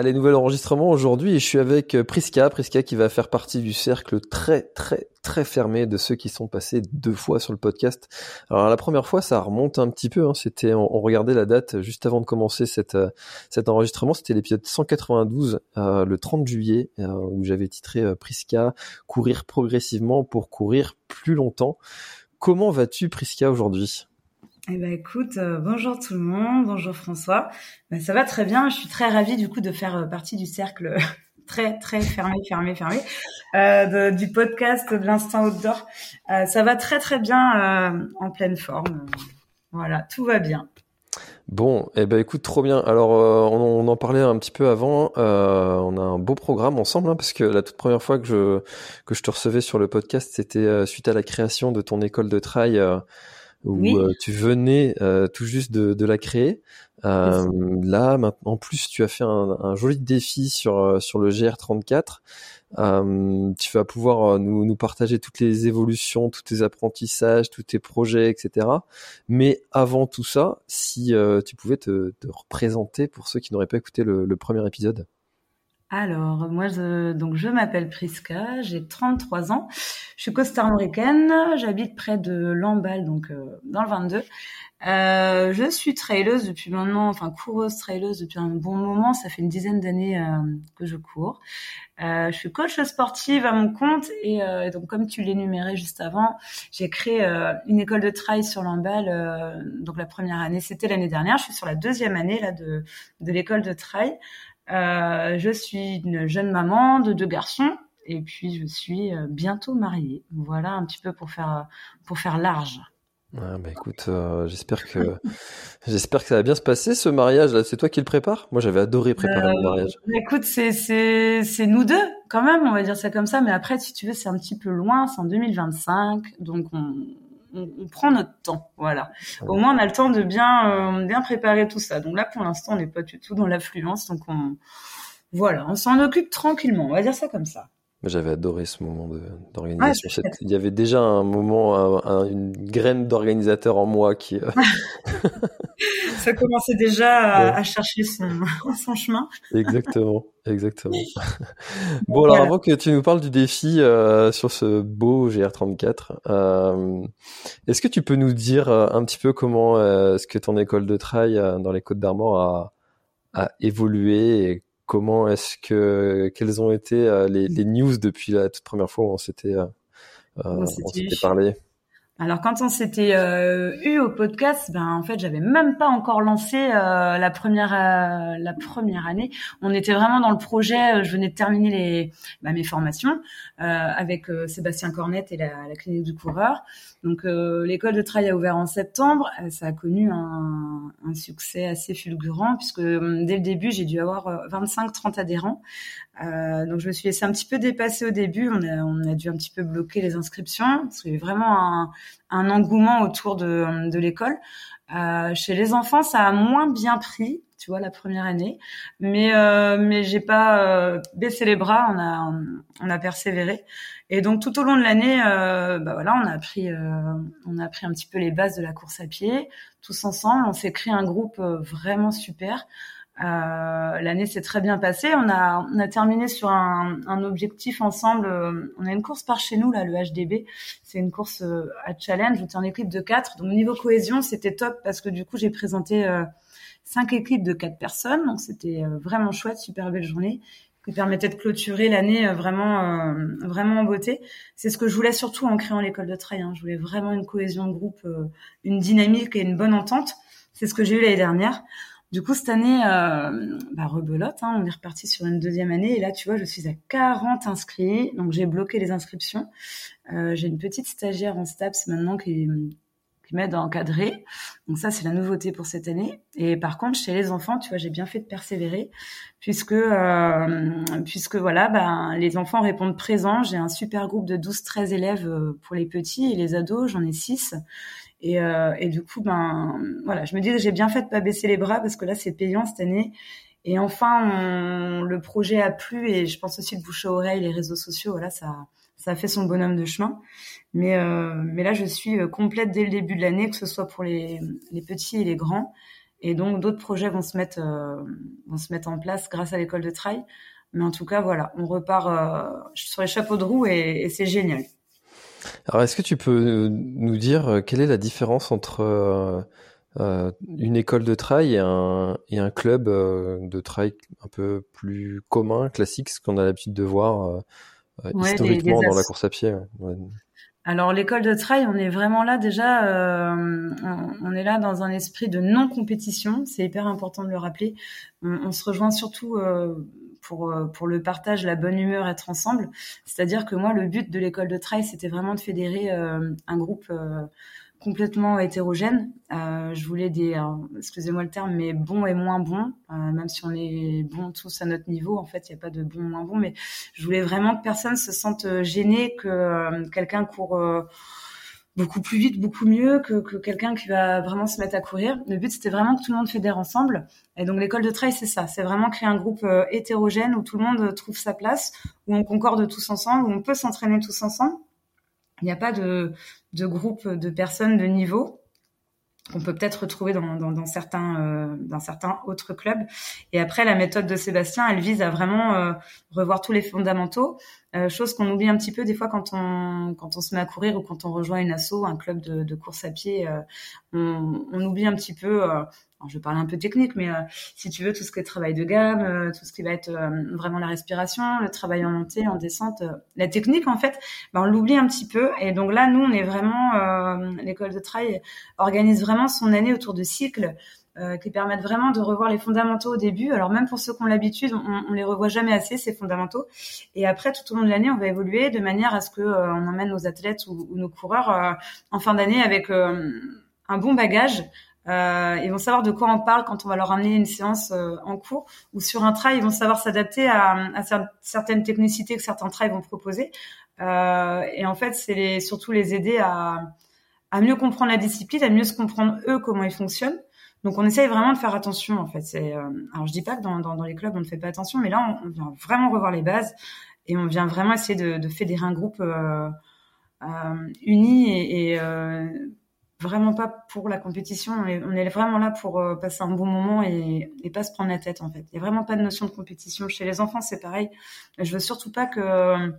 Allez, nouvel enregistrement aujourd'hui et je suis avec euh, Priska, Priska qui va faire partie du cercle très très très fermé de ceux qui sont passés deux fois sur le podcast. Alors la première fois, ça remonte un petit peu, hein, c'était on, regardait la date juste avant de commencer euh, cet enregistrement, c'était l'épisode 192, euh, le 30 juillet, où j'avais titré Priska, courir progressivement pour courir plus longtemps. Comment vas-tu Priska aujourd'hui? Eh ben écoute, euh, bonjour tout le monde, bonjour François. Ben, ça va très bien, je suis très ravie du coup de faire euh, partie du cercle très très fermé, fermé, fermé euh, du podcast de l'instant outdoor. Ça va très très bien, en pleine forme. Voilà, tout va bien. Bon, eh ben écoute, trop bien. Alors, on, en parlait un petit peu avant. on a un beau programme ensemble, hein, parce que la toute première fois que je te recevais sur le podcast, c'était suite à la création de ton école de trail, où Oui. euh, tu venais euh, tout juste de, de la créer. Euh, là, maintenant, en plus, tu as fait un, un joli défi sur sur le GR34. Euh, tu vas pouvoir nous, nous partager toutes les évolutions, tous tes apprentissages, tous tes projets, etc. Mais avant tout ça, si euh, tu pouvais te, te représenter pour ceux qui n'auraient pas écouté le, le premier épisode. Alors, moi, je, donc, je m'appelle Priska, j'ai 33 ans, je suis costarmoricaine, j'habite près de Lamballe, donc euh, dans le 22. Euh, je suis traileuse depuis maintenant, enfin coureuse traileuse depuis un bon moment, ça fait une dizaine d'années euh, que je cours. Euh, je suis coach sportive à mon compte et, euh, et donc comme tu l'énumérais juste avant, j'ai créé une école de trail sur Lamballe. donc la première année, c'était l'année dernière. Je suis sur la deuxième année là de de l'école de trail. Euh, je suis une jeune maman de deux garçons et puis je suis euh, bientôt mariée. Voilà un petit peu pour faire pour faire large. Ah, bah écoute, euh, j'espère que j'espère que ça va bien se passer ce mariage là. C'est toi qui le prépares? Moi, j'avais adoré préparer Euh, mon mariage. Écoute, c'est c'est c'est nous deux quand même, on va dire ça comme ça. Mais après, si tu veux, c'est un petit peu loin. C'est en 2025, donc on on, on prend notre temps, voilà. Au moins, on a le temps de bien euh, bien préparer tout ça. Donc là, pour l'instant, on n'est pas du tout dans l'affluence, donc on voilà, on s'en occupe tranquillement. On va dire ça comme ça. J'avais adoré ce moment Ah, d'organisation. chouette. Il y avait déjà un moment, un- un- une graine d'organisateur en moi qui. euh, Ça commençait déjà à, Ouais. à chercher son son chemin. Exactement, exactement. Bon, alors avant que tu nous parles du défi euh, sur ce beau GR34, euh, est-ce que tu peux nous dire euh, un petit peu comment euh, est-ce que ton école de trail dans les Côtes d'Armor a, a évolué et comment est-ce que quelles ont été euh, les, les news depuis la toute première fois où on s'était euh, euh, On on s'était s'était eu. parlé? Alors quand on s'était euh, eu au podcast, ben en fait j'avais même pas encore lancé euh, la première euh, la première année. On était vraiment dans le projet. euh, Je venais de terminer les bah, mes formations euh, avec euh, Sébastien Cornette et la, la clinique du coureur. Donc l'école de trail a ouvert en septembre. Ça a connu un, un succès assez fulgurant puisque euh, dès le début j'ai dû avoir 25-30 adhérents. Euh, donc je me suis laissée un petit peu dépasser au début. On a, on a dû un petit peu bloquer les inscriptions parce qu'il y avait vraiment un, un engouement autour de, de l'école. Euh, chez les enfants, ça a moins bien pris, tu vois, la première année. Mais euh, mais j'ai pas euh, baissé les bras. On a on a persévéré. Et donc tout au long de l'année, euh, bah voilà, on a appris euh, on a appris un petit peu les bases de la course à pied tous ensemble. On s'est créé un groupe euh, vraiment super. Euh, L'année s'est très bien passée. On a, on a terminé sur un, un objectif ensemble. On a une course par chez nous, là, le HDB. C'est une course euh, à challenge. On était en équipe de quatre. Donc, niveau cohésion, c'était top parce que du coup, j'ai présenté euh, cinq équipes de quatre personnes. Donc, c'était euh, vraiment chouette, super belle journée qui permettait de clôturer l'année vraiment, vraiment en beauté. C'est ce que je voulais surtout en créant l'école de trail. hein. Je voulais vraiment une cohésion de groupe, une dynamique et une bonne entente. C'est ce que j'ai eu l'année dernière. Du coup, cette année, euh, bah, rebelote, hein, on est reparti sur une deuxième année. Et là, tu vois, je suis à 40 inscrits. Donc, j'ai bloqué les inscriptions. Euh, j'ai une petite stagiaire en STAPS maintenant qui, qui m'aide à encadrer. Donc, ça, c'est la nouveauté pour cette année. Et par contre, chez les enfants, tu vois, j'ai bien fait de persévérer puisque, euh, puisque voilà, ben, les enfants répondent présents. J'ai un super groupe de 12-13 élèves euh, pour les petits et les ados, j'en ai 6. Et, euh, et du coup, ben voilà, je me dis j'ai bien fait de pas baisser les bras parce que là, c'est payant cette année. Et enfin, on, le projet a plu et je pense aussi le bouche à oreille, les réseaux sociaux, voilà, ça, ça a fait son bonhomme de chemin. Mais, euh, mais là, je suis euh, complète dès le début de l'année, que ce soit pour les, les petits et les grands. Et donc, d'autres projets vont se mettre, euh, vont se mettre en place grâce à l'école de trail. Mais en tout cas, voilà, on repart euh, sur les chapeaux de roue et, et c'est génial. Alors, est-ce que tu peux nous dire euh, quelle est la différence entre euh, euh, une école de trail et un, et un club de trail un peu plus commun, classique, ce qu'on a l'habitude de voir Ouais, historiquement des- des dans la course à pied ouais. Alors l'école de trail, on est vraiment là déjà, on, on est là dans un esprit de non-compétition, c'est hyper important de le rappeler. On, on se rejoint surtout pour, euh, pour le partage, la bonne humeur, être ensemble. C'est-à-dire que moi, le but de l'école de trail, c'était vraiment de fédérer euh, un groupe euh, complètement hétérogène. Euh, je voulais des, excusez-moi le terme, mais bons et moins bons, euh, même si on est bons tous à notre niveau, en fait, il n'y a pas de bons moins bons, mais je voulais vraiment que personne se sente gêné, que quelqu'un court beaucoup plus vite, beaucoup mieux que, que quelqu'un qui va vraiment se mettre à courir. Le but, c'était vraiment que tout le monde fédère ensemble. Et donc, l'école de trail, c'est ça. C'est vraiment créer un groupe euh, hétérogène où tout le monde trouve sa place, où on concorde tous ensemble, où on peut s'entraîner tous ensemble. Il n'y a pas de, de groupe de personnes de niveau qu'on peut peut-être retrouver dans, dans, dans certains euh, dans certains autres clubs. Et après, la méthode de Sébastien, elle vise à vraiment euh, revoir tous les fondamentaux, euh, chose qu'on oublie un petit peu des fois quand on quand on se met à courir ou quand on rejoint une asso, un club de, de course à pied, euh, on, on oublie un petit peu. Je vais parler un peu technique, mais euh, si tu veux tout ce qui est travail de gamme, euh, tout ce qui va être euh, vraiment la respiration, le travail en montée, en descente, la technique en fait, ben, on l'oublie un petit peu. Et donc là, nous, on est vraiment l'école de trail organise vraiment son année autour de cycles qui permettent vraiment de revoir les fondamentaux au début. Alors même pour ceux qui ont l'habitude, on, on les revoit jamais assez ces fondamentaux. Et après, tout au long de l'année, on va évoluer de manière à ce que euh, on emmène nos athlètes ou, nos coureurs en fin d'année avec un bon bagage. Euh, ils vont savoir de quoi on parle quand on va leur amener une séance euh, en cours ou sur un trail, ils vont savoir s'adapter à, à cer- certaines technicités que certains trails vont proposer. Euh, et en fait, c'est les, surtout les aider à, à mieux comprendre la discipline, à mieux se comprendre eux comment ils fonctionnent. Donc on essaye vraiment de faire attention en fait. C'est, euh, alors je dis pas que dans, dans, dans les clubs on ne fait pas attention, mais là on, vient vraiment revoir les bases et on vient vraiment essayer de, de fédérer un groupe euh, euh, uni et, et vraiment pas pour la compétition. On est, on est vraiment là pour euh, passer un bon moment et, et pas se prendre la tête en fait. Il y a vraiment pas de notion de compétition chez les enfants, c'est pareil. Je veux surtout pas que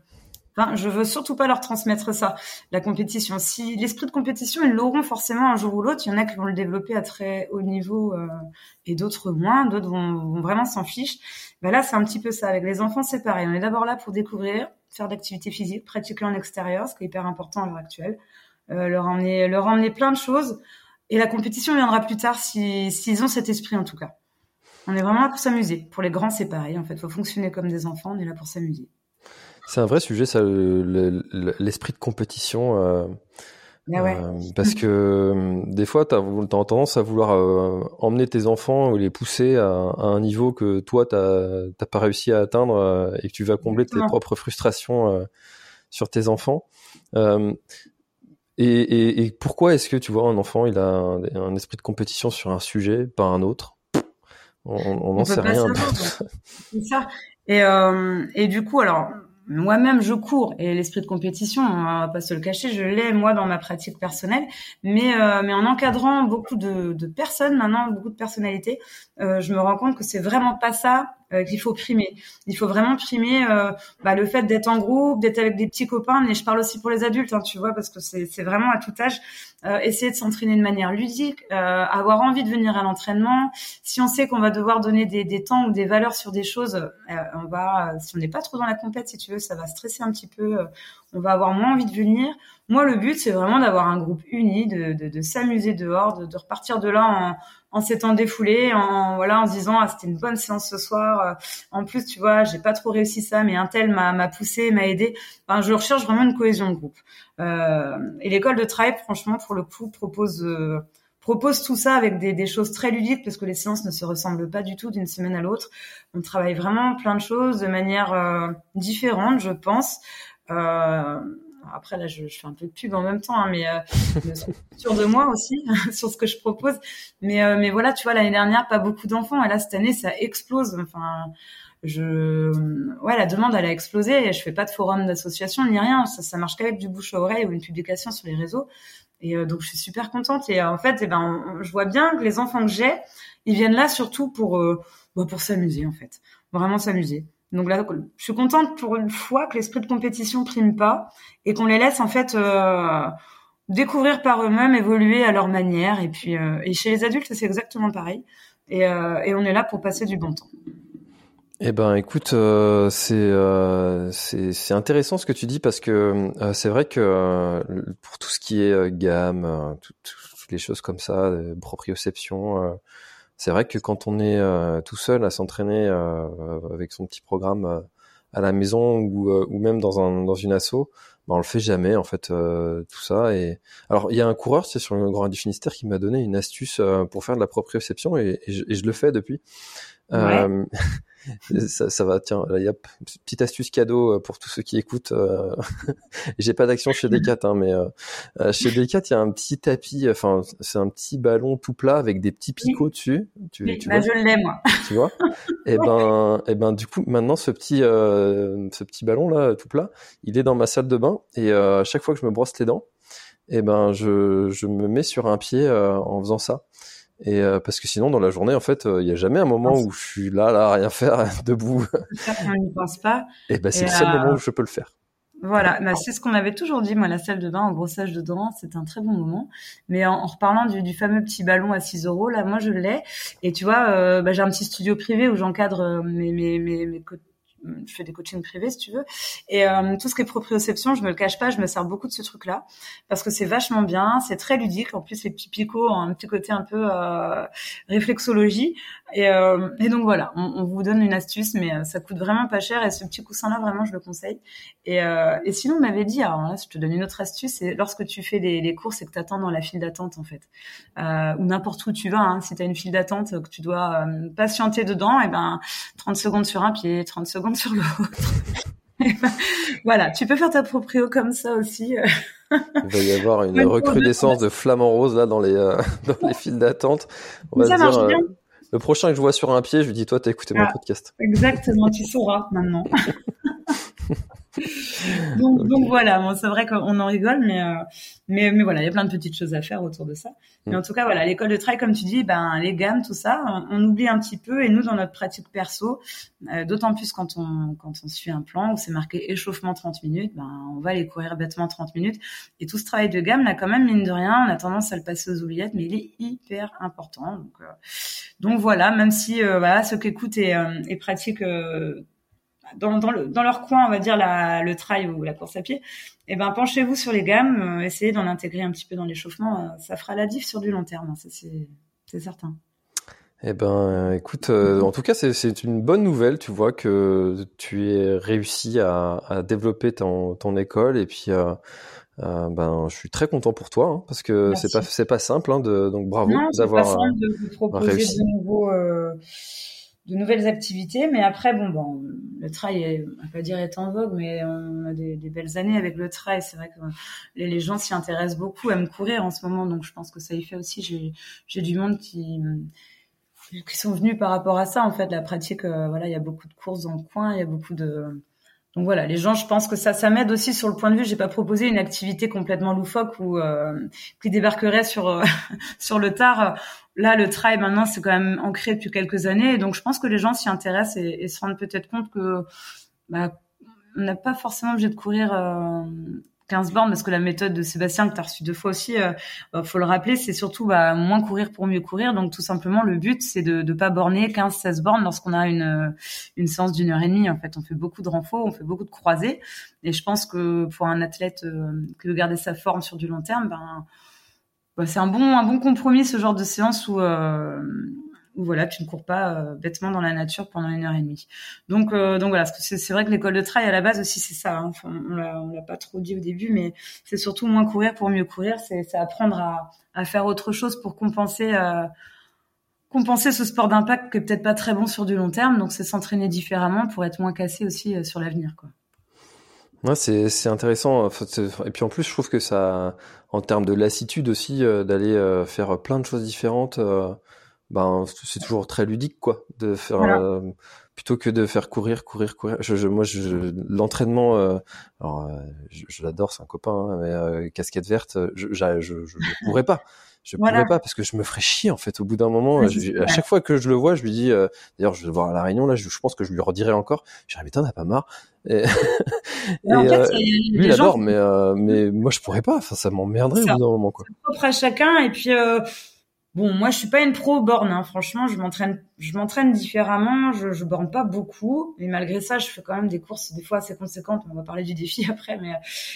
Enfin, je veux surtout pas leur transmettre ça, la compétition. Si l'esprit de compétition, ils l'auront forcément un jour ou l'autre. Il y en a qui vont le développer à très haut niveau euh, et d'autres moins. D'autres vont, vont vraiment s'en ficher. Ben là, c'est un petit peu ça. Avec les enfants, c'est pareil. On est d'abord là pour découvrir, faire d'activités physiques, pratiquer en extérieur, ce qui est hyper important à l'heure actuelle. Euh, leur emmener, leur emmener plein de choses. Et la compétition viendra plus tard si s'ils ont cet esprit en tout cas. On est vraiment là pour s'amuser. Pour les grands, c'est pareil. En fait, faut fonctionner comme des enfants. On est là pour s'amuser. C'est un vrai sujet, ça, le- le- l'esprit de compétition. euh, Ah ouais. euh, parce que des fois, tu as, tendance à vouloir euh, emmener tes enfants ou les pousser à, à un niveau que toi, tu n'as pas réussi à atteindre et que tu vas combler tes propres frustrations sur tes enfants. Et, et, et pourquoi est-ce que tu vois un enfant, il a un, un esprit de compétition sur un sujet, pas un autre? On n'en sait rien. C'est ça. Et, euh, et du coup, alors, moi-même, je cours et l'esprit de compétition, on va pas se le cacher, je l'ai moi dans ma pratique personnelle, mais euh, mais en encadrant beaucoup de, de personnes maintenant, beaucoup de personnalités, euh, je me rends compte que c'est vraiment pas ça qu'il faut primer. Il faut vraiment primer euh, bah, le fait d'être en groupe, d'être avec des petits copains, mais je parle aussi pour les adultes, hein, tu vois, parce que c'est vraiment à tout âge. Euh, essayer de s'entraîner de manière ludique, euh, avoir envie de venir à l'entraînement. Si on sait qu'on va devoir donner des, des temps ou des valeurs sur des choses, euh, on va, si on n'est pas trop dans la compète, si tu veux, ça va stresser un petit peu. euh, on va avoir moins envie de venir. Moi, le but, c'est vraiment d'avoir un groupe uni, de, de, de s'amuser dehors, de, de repartir de là en s'étant défoulé, en voilà, en se disant ah, c'était une bonne séance ce soir. En plus, tu vois, j'ai pas trop réussi ça, mais un tel m'a m'a poussé, m'a aidé. Enfin, je recherche vraiment une cohésion de groupe. Euh, et l'école de Tribe, franchement, pour le coup, propose euh, propose tout ça avec des, des, choses très ludiques parce que les séances ne se ressemblent pas du tout d'une semaine à l'autre. On travaille vraiment plein de choses de manière euh, différente, je pense. Euh, après là, je, fais un peu de pub en même temps, hein, mais euh, sur de moi aussi, sur ce que je propose. Mais mais voilà, tu vois, l'année dernière, pas beaucoup d'enfants, et là cette année, ça explose. Enfin, je ouais la demande elle a explosé. Je fais pas de forum d'association ni rien. Ça, ça marche qu'avec du bouche à oreille ou une publication sur les réseaux. Et euh, donc je suis super contente. Et euh, en fait eh ben je vois bien que les enfants que j'ai ils viennent là surtout pour euh, bah, pour s'amuser en fait. Vraiment s'amuser donc là je suis contente pour une fois que l'esprit de compétition prime pas et qu'on les laisse en fait découvrir par eux-mêmes évoluer à leur manière. Et puis et chez les adultes c'est exactement pareil. Et, et on est là pour passer du bon temps. Eh ben, écoute, euh, euh, c'est intéressant ce que tu dis parce que euh, c'est vrai que pour tout ce qui est gamme, toutes les choses comme ça, proprioception, c'est vrai que quand on est tout seul à s'entraîner avec son petit programme à la maison ou, ou même dans un dans une asso, ben on le fait jamais en fait tout ça. Et alors il y a un coureur, c'est sur le Grand du Finistère, qui m'a donné une astuce pour faire de la proprioception et, et, je, et je, le fais depuis. Ouais. ça, ça, va, tiens, là, y a petite astuce cadeau euh, pour tous ceux qui écoutent. Euh, J'ai pas d'action chez Decat, hein, mais euh, chez Decat, il y a un petit tapis, enfin, c'est un petit ballon tout plat avec des petits picots dessus. Tu, tu bah, vois, je l'ai moi. Tu vois Et eh ben, et eh ben, du coup, maintenant, ce petit, euh, ce petit ballon là, tout plat, il est dans ma salle de bain et à chaque fois que je me brosse les dents, et eh ben, je, je me mets sur un pied en faisant ça. Et euh, parce que sinon, dans la journée, en fait, il n'y a jamais un moment où je suis là, là, à rien faire, debout. on n'y pense pas. Et ben, c'est le seul moment où je peux le faire. Voilà, bah, c'est ce qu'on avait toujours dit, moi, la salle de bain au brossage de dents, c'est un très bon moment. Mais en, reparlant du, du, fameux petit ballon à 6 euros, là, moi, je l'ai. Et tu vois, euh, bah, j'ai un petit studio privé où j'encadre euh, mes, mes, mes, mes, je fais des coachings privés si tu veux. Et euh, tout ce qui est proprioception je me le cache pas je me sers beaucoup de ce truc là parce que c'est vachement bien c'est très ludique. En plus les petits picots ont un petit côté un peu euh, réflexologie. Et, euh, et, donc voilà on, vous donne une astuce mais euh, ça coûte vraiment pas cher et ce petit coussin là vraiment je le conseille. Et, euh, et sinon on m'avait dit alors là je te donne une autre astuce c'est lorsque tu fais des, des courses et que tu attends dans la file d'attente en fait. Ou n'importe où tu vas hein, si tu as une file d'attente que tu dois patienter dedans et ben 30 secondes sur un pied 30 secondes sur l'autre. voilà, tu peux faire ta proprio comme ça aussi. Il va y avoir une recrudescence de flamants roses là dans les euh, dans les files d'attente. On ça marche bien. Euh, le prochain que je vois sur un pied, je lui dis toi, t'as écouté mon ah, podcast. Exactement, tu sauras maintenant. Donc, donc voilà, bon, c'est vrai qu'on en rigole, mais, euh, mais, mais voilà, il y a plein de petites choses à faire autour de ça. Mais en tout cas, voilà, l'école de trail, comme tu dis, ben les gammes, tout ça, on, oublie un petit peu. Et nous, dans notre pratique perso, euh, d'autant plus quand on quand on suit un plan où c'est marqué échauffement 30 minutes, ben on va aller courir bêtement 30 minutes. Et tout ce travail de gamme, là, quand même, mine de rien, on a tendance à le passer aux oubliettes, mais il est hyper important. Donc, euh, donc voilà, même si voilà, ceux qui écoutent et, et pratiquent dans, dans, le, dans, leur coin, on va dire la, le trail ou la course à pied, eh ben penchez-vous sur les gammes, euh, essayez d'en intégrer un petit peu dans l'échauffement, euh, ça fera la diff sur du long terme, hein, ça c'est certain. Eh ben, écoute, euh, en tout cas, c'est une bonne nouvelle. Tu vois que tu es réussi à, à développer ton, ton, école et puis. ben, je suis très content pour toi hein, parce que c'est pas c'est pas simple hein, de donc bravo d'avoir de, proposer de de nouvelles activités. Mais après, bon, bon, le trail, est, on va pas dire est en vogue, mais on a des, des belles années avec le trail. C'est vrai que les, gens s'y intéressent beaucoup, aiment courir en ce moment, donc je pense que ça y fait aussi. J'ai, j'ai du monde qui qui sont venus par rapport à ça. En fait, la pratique, euh, voilà, il y a beaucoup de courses dans le coin, il y a beaucoup de donc voilà, les gens, je pense que ça, ça m'aide aussi sur le point de vue. J'ai pas proposé une activité complètement loufoque ou euh, qui débarquerait sur euh, sur le tard. Là, le trail maintenant, c'est quand même ancré depuis quelques années, donc je pense que les gens s'y intéressent et, se rendent peut-être compte que bah, on n'a pas forcément obligé de courir euh, 15 bornes parce que la méthode de Sébastien que tu as reçu deux fois aussi, euh, bah, faut le rappeler, c'est surtout bah, moins courir pour mieux courir. Donc tout simplement, le but, c'est de ne pas borner 15-16 bornes lorsqu'on a une, une séance d'une heure et demie. En fait, on fait beaucoup de renforts, on fait beaucoup de croisés. Et je pense que pour un athlète euh, qui veut garder sa forme sur du long terme, ben bah, c'est un bon un bon compromis ce genre de séance où où voilà, tu ne cours pas euh, bêtement dans la nature pendant une heure et demie. Donc, euh, donc voilà, c'est vrai que l'école de trail à la base aussi c'est ça. Hein. Enfin, on l'a, pas trop dit au début, mais c'est surtout moins courir pour mieux courir. C'est, apprendre à, à, faire autre chose pour compenser. Euh, compenser ce sport d'impact qui est peut-être pas très bon sur du long terme, donc c'est s'entraîner différemment pour être moins cassé aussi sur l'avenir, quoi. C'est c'est intéressant. Et puis en plus, je trouve que ça, en termes de lassitude aussi, d'aller faire plein de choses différentes ben c'est toujours très ludique quoi de faire euh, plutôt que de faire courir courir courir. Je, je moi je, l'entraînement euh, alors euh, je, l'adore c'est un copain hein, mais casquette verte je je, je, je pourrais pas. Je pourrais pas parce que je me ferais chier en fait au bout d'un moment à chaque fois que je le vois je lui dis d'ailleurs je vais le voir à la réunion là je, pense que je lui redirai encore. Je dirais putain t'as pas marre. Et, et en fait, lui il adore mais mais moi je pourrais pas. Enfin ça m'emmerderait au bout d'un moment quoi. Propre à chacun et puis Bon, moi, je suis pas une pro borne. Hein. Franchement, je m'entraîne, je m'entraîne différemment. Je, je borne pas beaucoup, mais malgré ça, je fais quand même des courses des fois assez conséquentes. On va parler du défi après, mais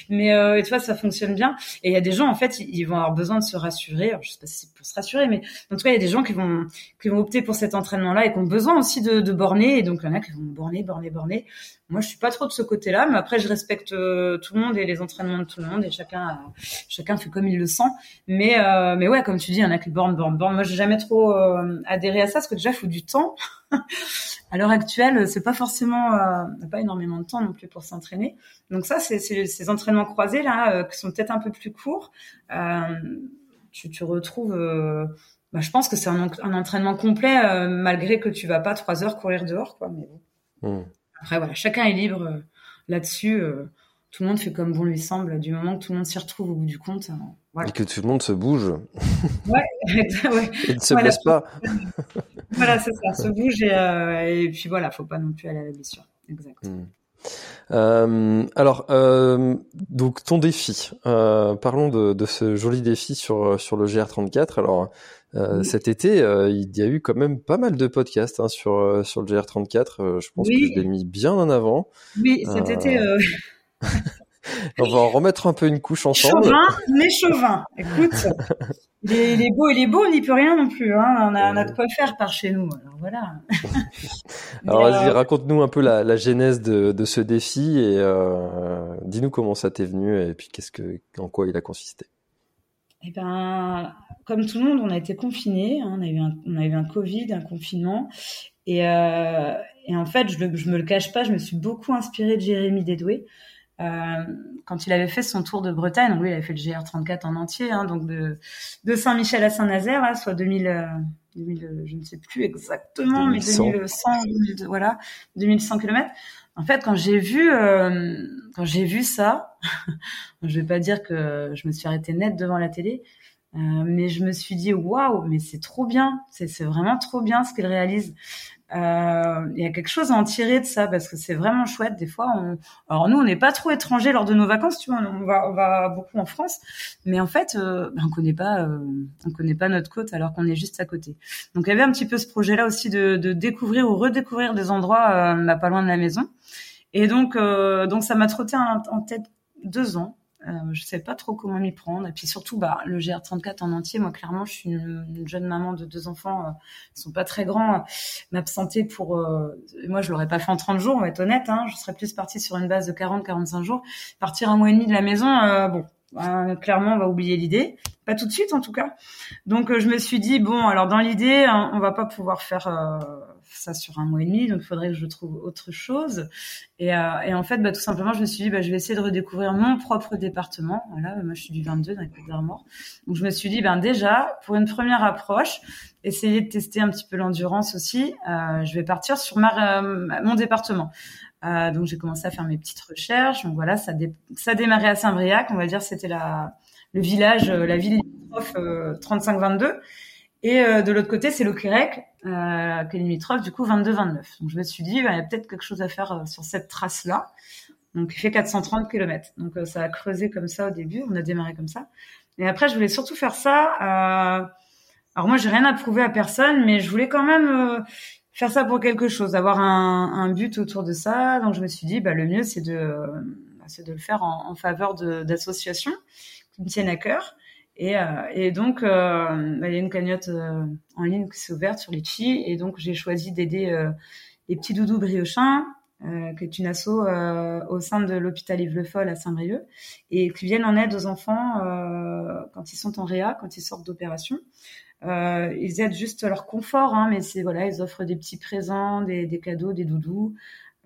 mais euh, tu vois, ça fonctionne bien. Et il y a des gens, en fait, ils, vont avoir besoin de se rassurer. Je sais pas si c'est pour se rassurer, mais en tout cas, il y a des gens qui vont qui vont opter pour cet entraînement-là et qui ont besoin aussi de, de borner. Et donc, il y en a qui vont borner, borner, borner. Moi, je suis pas trop de ce côté-là, mais après, je respecte euh, tout le monde et les entraînements de tout le monde et chacun, chacun fait comme il le sent. Mais, euh, mais ouais, comme tu dis, il y en a qui borne, borne, borne. Moi, j'ai jamais trop euh, adhéré à ça parce que déjà, il faut du temps. à l'heure actuelle, c'est pas forcément, euh, pas énormément de temps non plus pour s'entraîner. Donc ça, c'est ces entraînements croisés là, qui sont peut-être un peu plus courts. tu, retrouves. Bah, je pense que c'est un, entraînement complet malgré que tu vas pas trois heures courir dehors, quoi. Mmh. Après, voilà, chacun est libre euh, là-dessus. Euh, tout le monde fait comme bon lui semble, du moment que tout le monde s'y retrouve au bout du compte. Euh, voilà. Et que tout le monde se bouge. Ouais, ouais. Et ne se blesse pas. voilà, c'est ça, se bouge et, et, puis voilà, faut pas non plus aller à la blessure. Exact. Hmm. Euh, alors, euh, donc ton défi. Euh, parlons de, de, ce joli défi sur sur le GR34. Alors, cet été, il y a eu quand même pas mal de podcasts hein, sur sur le GR34. je pense que je l'ai mis bien en avant. Oui, cet été. On va en remettre un peu une couche ensemble. Chauvin, mais chauvin. Écoute, les, les beaux et les beaux, on n'y peut rien non plus. Hein. On, a, on a de quoi faire par chez nous. Alors voilà. alors vas-y, raconte-nous un peu la, la genèse de, de, ce défi et euh, dis-nous comment ça t'est venu et puis qu'est-ce que, en quoi il a consisté. Eh ben, comme tout le monde, on a été confinés. Hein, on, a eu un, on a eu un Covid, un confinement. Et, euh, et en fait, je, le, je me le cache pas, je me suis beaucoup inspirée de Jérémy Dédoué. Euh, quand il avait fait son tour de Bretagne, donc lui, il avait fait le GR34 en entier, hein, donc de, de Saint-Michel à Saint-Nazaire, hein, soit 2000, 2000, euh, je ne sais plus exactement, mais 2100, 2000, voilà, 2100 km. En fait, quand j'ai vu, euh, quand j'ai vu ça, je vais pas dire que je me suis arrêtée net devant la télé, euh, mais je me suis dit waouh, mais c'est trop bien, c'est vraiment trop bien ce qu'il réalise. Euh, il y a quelque chose à en tirer de ça parce que c'est vraiment chouette. Des fois, on... alors nous, on n'est pas trop étrangers lors de nos vacances, tu vois, on va, on va beaucoup en France, mais en fait, euh, ben, on connaît pas, euh, on connaît pas notre côte alors qu'on est juste à côté. Donc il y avait un petit peu ce projet-là aussi de, de découvrir ou redécouvrir des endroits euh, pas loin de la maison. Et donc, euh, donc ça m'a trotté en tête deux ans. Euh, je sais pas trop comment m'y prendre. Et puis surtout, bah, le GR34 en entier, moi clairement, je suis une, jeune maman de deux enfants, euh, ils sont pas très grands. M'absenter pour, euh, moi je l'aurais pas fait en 30 jours, on va être honnête. Hein, je serais plus partie sur une base de 40-45 jours. Partir un mois et demi de la maison, bon, clairement, on va oublier l'idée. Pas tout de suite, en tout cas. Donc, je me suis dit bon, alors dans l'idée, hein, on va pas pouvoir faire ça sur un mois et demi, donc il faudrait que je trouve autre chose. Et, euh, et en fait, bah, tout simplement, je me suis dit, bah, je vais essayer de redécouvrir mon propre département. Voilà, moi je suis du 22 dans les Côtes d'Armor. Donc je me suis dit, ben déjà, pour une première approche, essayer de tester un petit peu l'endurance aussi, euh, je vais partir sur euh, mon département. Donc j'ai commencé à faire mes petites recherches. Donc voilà, ça, dé ça démarrait à Saint-Briac, on va dire, c'était la le village, la ville limitrophe 35-22. Et euh, de l'autre côté, c'est le Quérec, euh, qui est limitrophe, du coup 22-29. Donc je me suis dit, bah, il y a peut-être quelque chose à faire euh, sur cette trace-là. Donc il fait 430 km. Donc euh, ça a creusé comme ça au début, on a démarré comme ça. Et après, je voulais surtout faire ça. Euh... Alors moi, j'ai rien à prouver à personne, mais je voulais quand même faire ça pour quelque chose, avoir un, un, but autour de ça. Donc je me suis dit, bah, le mieux, c'est de, c'est de le faire en, en faveur d'associations qui me tiennent à cœur. Et, et donc, bah, il y a une cagnotte en ligne qui s'est ouverte sur Litchi, et donc j'ai choisi d'aider les petits doudous briochins, euh, qui est une asso euh, au sein de l'hôpital Yves Le Foll à Saint-Brieuc, et qui viennent en aide aux enfants euh, quand ils sont en réa, quand ils sortent d'opération. Euh, ils aident juste leur confort, hein, mais c'est voilà, ils offrent des petits présents, des, des cadeaux, des doudous.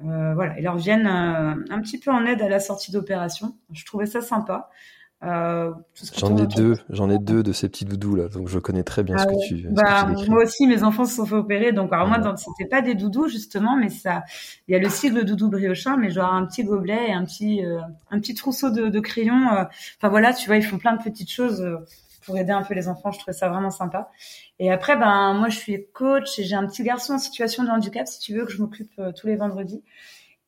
Euh, voilà, ils leur viennent un petit peu en aide à la sortie d'opération. Je trouvais ça sympa. Euh, j'en ai deux, j'en ai deux de ces petits doudous là, donc je connais très bien ce, ah que tu, bah, Moi aussi, mes enfants se sont fait opérer, donc alors moi, c'était pas des doudous justement, mais ça, il y a le sigle doudou briochin, mais genre un petit gobelet et un petit, euh, un petit trousseau de, de crayons. Euh. Enfin voilà, tu vois, ils font plein de petites choses pour aider un peu les enfants. Je trouvais ça vraiment sympa. Et après, ben moi, je suis coach et j'ai un petit garçon en situation de handicap, si tu veux, que je m'occupe tous les vendredis.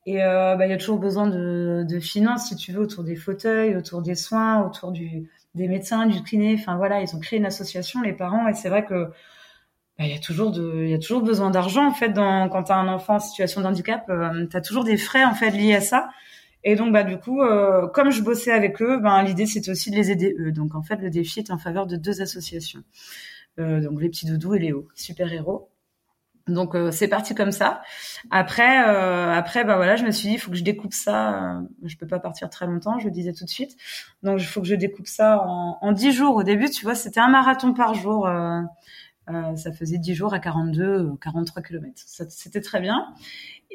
Et euh, bah, il y a toujours besoin de, de, finances, si tu veux, autour des fauteuils, autour des soins, autour du, des médecins, du kiné. Enfin voilà, ils ont créé une association, les parents, et c'est vrai que bah, il y a toujours de, il y a toujours besoin d'argent en fait dans, quand tu as un enfant en situation de handicap, euh, tu as toujours des frais en fait liés à ça. Et donc bah du coup, euh, comme je bossais avec eux, ben l'idée c'était aussi de les aider eux. Donc en fait le défi est en faveur de deux associations. Euh, donc les petits doudous et Léo, super héros. Donc euh, c'est parti comme ça. Après, euh, après bah voilà, je me suis dit il faut que je découpe ça. Euh, je peux pas partir très longtemps, je le disais tout de suite. Donc il faut que je découpe ça en, en 10 jours. Au début, tu vois, c'était un marathon par jour. ça faisait 10 jours à 42, 43 kilomètres. C'était très bien.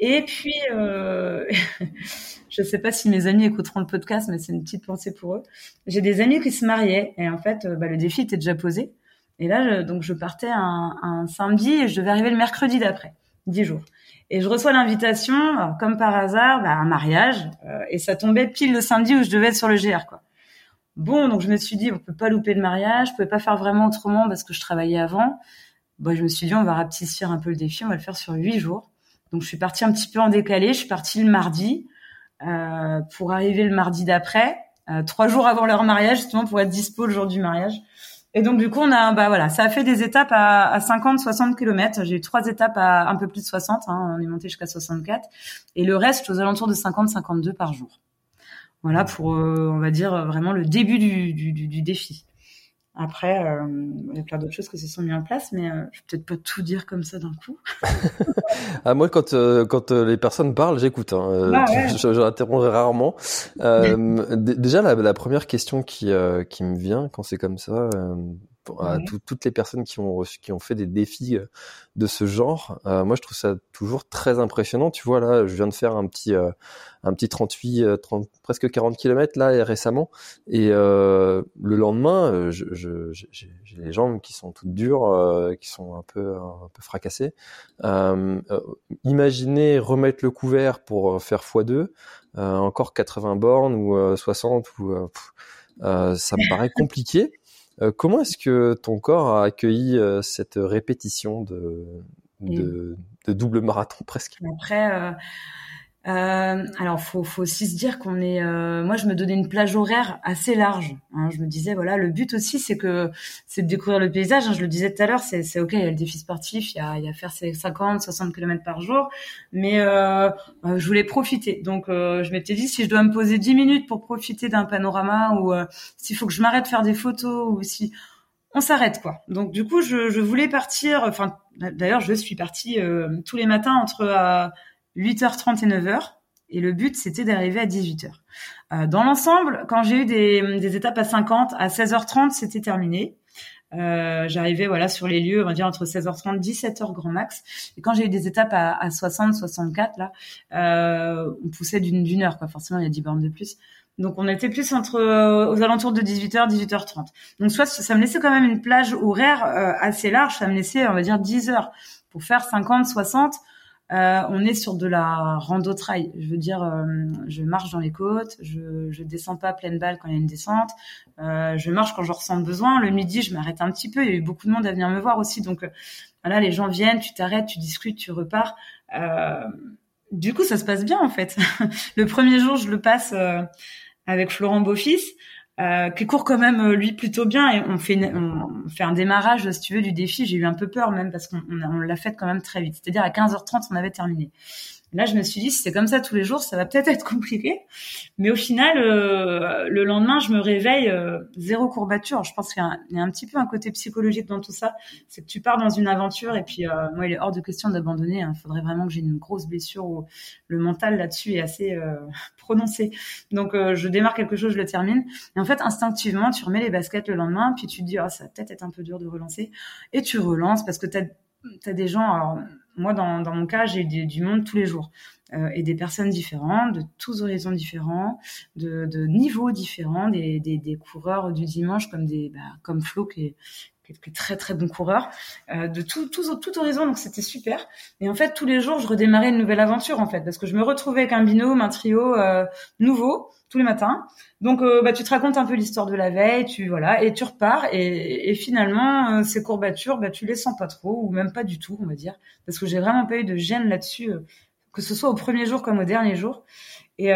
Et puis, euh, je sais pas si mes amis écouteront le podcast, mais c'est une petite pensée pour eux. J'ai des amis qui se mariaient et en fait, bah, le défi était déjà posé. Et là, je, donc je partais un, un, samedi et je devais arriver le mercredi d'après, dix jours. Et je reçois l'invitation, comme par hasard, bah, un mariage, euh, et ça tombait pile le samedi où je devais être sur le GR, quoi. Bon, donc je me suis dit, on peut pas louper le mariage, je pouvais pas faire vraiment autrement parce que je travaillais avant. Bon, je me suis dit, on va rapetissir un peu le défi, on va le faire sur huit jours. Donc je suis partie un petit peu en décalé, je suis partie le mardi euh, pour arriver le mardi d'après, euh, trois jours avant leur mariage, justement pour être dispo le jour du mariage. Et donc du coup, on a, bah voilà, ça a fait des étapes à, à 50, 60 km. J'ai eu trois étapes à un peu plus de 60. Hein, on est monté jusqu'à 64, et le reste aux alentours de 50, 52 par jour. Voilà pour, euh, on va dire vraiment le début du, du défi. Après, euh, il y a plein d'autres choses qui se sont mis en place, mais euh, je vais peut-être pas tout dire comme ça d'un coup. ah, moi, quand, euh, quand les personnes parlent, j'écoute. Hein. Ah, ouais. rarement. déjà, la, la, première question qui, qui me vient quand c'est comme ça, à toutes les personnes qui ont qui ont fait des défis euh, de ce genre. Euh, moi, je trouve ça toujours très impressionnant. Tu vois là, je viens de faire un petit euh, un petit 38, 30, presque 40 km là récemment, et le lendemain, j'ai je, les jambes qui sont toutes dures, qui sont un peu un peu fracassées. imaginez remettre le couvert pour faire x2, encore 80 bornes ou 60 ou ça me paraît compliqué. Euh, comment est-ce que ton corps a accueilli euh, cette répétition de, de, de, double marathon presque? Après, euh, euh, alors, faut, faut aussi se dire qu'on est. Euh, moi, je me donnais une plage horaire assez large. Hein. Je me disais, voilà, le but aussi, c'est que c'est de découvrir le paysage. Hein. Je le disais tout à l'heure, c'est, ok, il y a le défi sportif, il y a, il y a faire ses 50, 60 km par jour, mais euh, je voulais profiter. Donc, je m'étais dit, si je dois me poser 10 minutes pour profiter d'un panorama, ou s'il faut que je m'arrête faire des photos, ou si on s'arrête quoi. Donc, du coup, je, je voulais partir. Enfin, d'ailleurs, je suis partie tous les matins entre 8h30 et 9h. Et le but, c'était d'arriver à 18h. Euh, dans l'ensemble, quand j'ai eu des, des, étapes à 50, à 16h30, c'était terminé. Euh, j'arrivais voilà sur les lieux, on va dire entre 16h30, 17h grand max. Et quand j'ai eu des étapes à, à 60, 64 là, euh, on poussait d'une heure quoi. Forcément, il y a 10 bornes de plus. Donc on était plus entre euh, aux alentours de 18h, 18h30. Donc soit ça me laissait quand même une plage horaire euh, assez large, ça me laissait on va dire 10 heures pour faire 50, 60. Euh, on est sur de la rando trail. Je veux dire, euh, je marche dans les côtes, je, je descends pas pleine balle quand il y a une descente. Euh, je marche quand je ressens besoin. Le midi, je m'arrête un petit peu. Il y a eu beaucoup de monde à venir me voir aussi, donc voilà, les gens viennent, tu t'arrêtes, tu discutes, tu repars. du coup, ça se passe bien en fait. le premier jour, je le passe avec Florent Beaufils euh, qui court quand même euh, lui plutôt bien. Et on fait on fait un démarrage si tu veux du défi. J'ai eu un peu peur même parce qu'on on, l'a fait quand même très vite. C'est-à-dire à 15h30 on avait terminé Là, je me suis dit, si c'est comme ça tous les jours, ça va peut-être être compliqué. Mais au final, euh, le lendemain, je me réveille euh, zéro courbature. Je pense qu'il y, a un petit peu un côté psychologique dans tout ça. C'est que tu pars dans une aventure et puis euh, moi, il est hors de question d'abandonner. Il hein. faudrait vraiment que j'ai une grosse blessure où le mental là-dessus est assez euh, prononcé. Donc, je démarre quelque chose, je le termine. Et en fait, instinctivement, tu remets les baskets le lendemain, puis tu te dis, oh, ça va peut-être être un peu dur de relancer. Et tu relances parce que tu as, des gens... Alors, moi, dans, mon cas, j'ai du monde tous les jours. Euh, et des personnes différentes, de tous horizons différents, de, niveaux différents, des, coureurs du dimanche comme des bah, comme Flo qui qui est très très bon coureur, euh, de tout, tout, horizon, donc c'était super. Et en fait, tous les jours, je redémarrais une nouvelle aventure en fait, parce que je me retrouvais avec un binôme, un trio euh, nouveau tous les matins. Donc, euh, bah, tu te racontes un peu l'histoire de la veille, tu voilà, et tu repars. Et, finalement, ces courbatures, bah, tu les sens pas trop, ou même pas du tout, on va dire, parce que j'ai vraiment pas eu de gêne là-dessus que ce soit au premier jour comme au dernier jour. Et,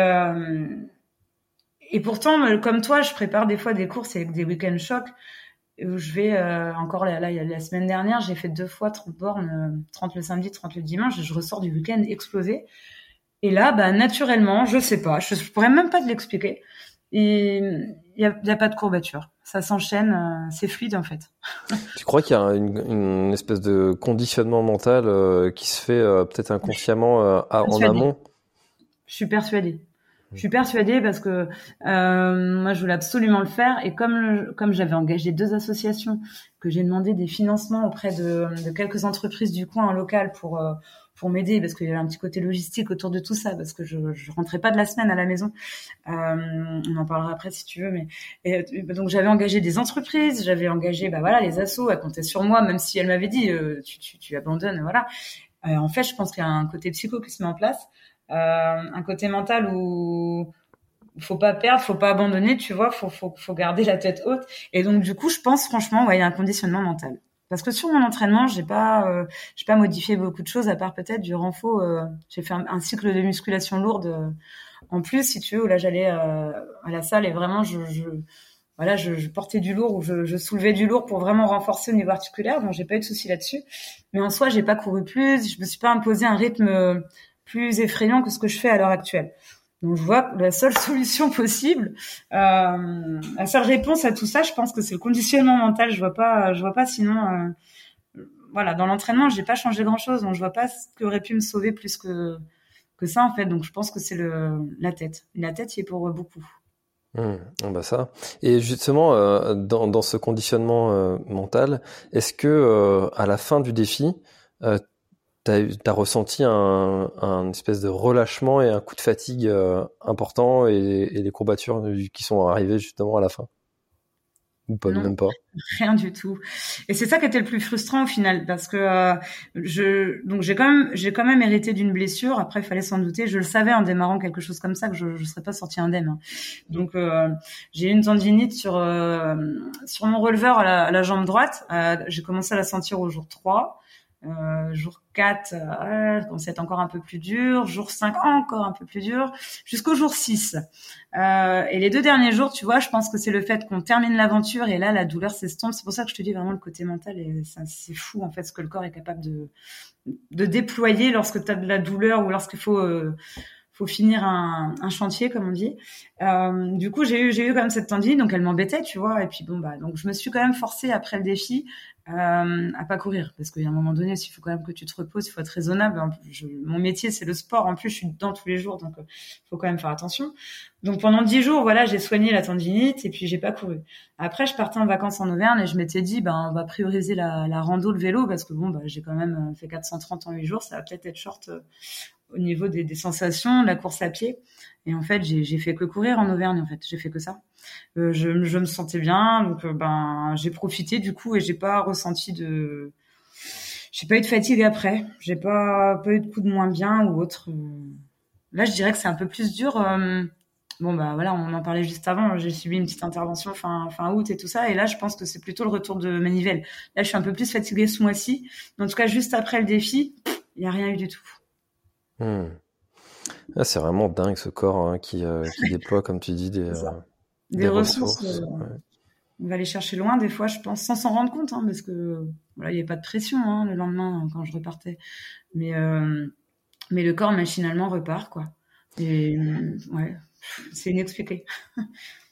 et pourtant, comme toi, je prépare des fois des courses avec des week-end chocs je vais euh, encore là, là, la semaine dernière, j'ai fait deux fois 30 bornes, 30 le samedi, 30 le dimanche, et je ressors du week-end explosé. Et là, bah, naturellement, je sais pas, je, pourrais même pas te l'expliquer. Et il y a, pas de courbature. Ça s'enchaîne, euh, c'est fluide en fait. tu crois qu'il y a une, une, espèce de conditionnement mental euh, qui se fait euh, peut-être inconsciemment euh, en amont? Je suis persuadée. Je suis persuadée parce que moi je voulais absolument le faire et comme comme j'avais engagé deux associations que j'ai demandé des financements auprès de, de, quelques entreprises du coin local pour pour m'aider parce qu'il y avait un petit côté logistique autour de tout ça parce que je, je rentrais pas de la semaine à la maison. Euh, on en parlera après si tu veux, mais et, donc j'avais engagé des entreprises, j'avais engagé bah voilà les assos à compter sur moi même si elle m'avait dit euh, tu, tu, tu, abandonnes voilà. Euh, en fait, je pense qu'il y a un côté psycho qui se met en place, euh, un côté mental où faut pas perdre, faut pas abandonner, tu vois, faut, faut, faut garder la tête haute. Et donc du coup, je pense franchement, il y a un conditionnement mental. Parce que sur mon entraînement, j'ai pas, euh, j'ai pas modifié beaucoup de choses à part peut-être du renfort. Euh, j'ai fait un, cycle de musculation lourde euh, en plus, si tu veux, où là j'allais euh, à la salle et vraiment je, voilà, je, portais du lourd ou je, soulevais du lourd pour vraiment renforcer au niveau articulaire. Donc j'ai pas eu de souci là-dessus. Mais en soi, j'ai pas couru plus. Je me suis pas imposé un rythme plus effrayant que ce que je fais à l'heure actuelle. Donc je vois la seule solution possible, euh, la seule réponse à tout ça, je pense que c'est le conditionnement mental. Je vois pas, je vois pas sinon. Euh, voilà, dans l'entraînement, j'ai pas changé grand chose, donc je vois pas ce qui aurait pu me sauver plus que que ça en fait. Donc je pense que c'est le la tête. La tête y est pour beaucoup. Mmh, bah ça. Et justement, euh, dans, ce conditionnement euh, mental, est-ce que à la fin du défi, T'as as ressenti un, un, espèce de relâchement et un coup de fatigue euh, important et, et, les courbatures qui sont arrivées justement à la fin? Ou pas, non, même pas? Rien du tout. Et c'est ça qui était le plus frustrant au final, parce que euh, je donc j'ai quand même j'ai quand même hérité d'une blessure. Après, il fallait s'en douter. Je le savais en démarrant quelque chose comme ça que je ne serais pas sorti indemne. Hein. Donc euh, j'ai eu une tendinite sur euh, sur mon releveur à la, à la jambe droite. Euh, j'ai commencé à la sentir au jour 3. Euh, jour 4, euh, c'est encore un peu plus dur. Jour 5, encore un peu plus dur. Jusqu'au jour 6. Euh, et les deux derniers jours, tu vois, je pense que c'est le fait qu'on termine l'aventure et là, la douleur s'estompe. C'est pour ça que je te dis vraiment le côté mental. Et c'est fou, en fait, ce que le corps est capable de, de déployer lorsque tu as de la douleur ou lorsqu'il faut... Euh, finir un, chantier comme on dit. Euh, du coup, j'ai eu j'ai eu quand même cette tendine, donc elle m'embêtait, tu vois. Et puis bon bah donc je me suis quand même forcée après le défi euh, à pas courir parce qu'il y a un moment donné, il faut quand même que tu te reposes, il faut être raisonnable. Mon métier c'est le sport, en plus je suis dedans tous les jours, donc euh, faut quand même faire attention. Donc pendant dix jours, voilà, j'ai soigné la tendinite et puis j'ai pas couru. Après, je partais en vacances en Auvergne et je m'étais dit, ben on va prioriser la, la rando, le vélo parce que bon, bah, j'ai quand même euh, fait 430 en huit jours, ça va peut-être être short au niveau des, des sensations, la course à pied. Et en fait, j'ai fait que courir en Auvergne. En fait, j'ai fait que ça. Euh, je, me sentais bien, donc euh, ben j'ai profité du coup et j'ai pas ressenti de, j'ai pas eu de fatigue après. J'ai pas pas eu de coup de moins bien ou autre. Là, je dirais que c'est un peu plus dur. Euh, bon bah voilà, on en parlait juste avant. J'ai subi une petite intervention fin fin août et tout ça, et là, je pense que c'est plutôt le retour de manivelle. Là, je suis un peu plus fatiguée ce mois-ci. En tout cas, juste après le défi, il y a rien eu du tout. Hmm. Ah, c'est vraiment dingue ce corps hein, qui, euh, qui, déploie, comme tu dis, des, euh, des, des, ressources. ressources euh, ouais. On va aller chercher loin des fois, je pense, sans s'en rendre compte, hein, parce que voilà, il n'y avait pas de pression hein, le lendemain quand je repartais. Mais mais le corps machinalement repart, quoi. Et ouais, c'est inexpliqué.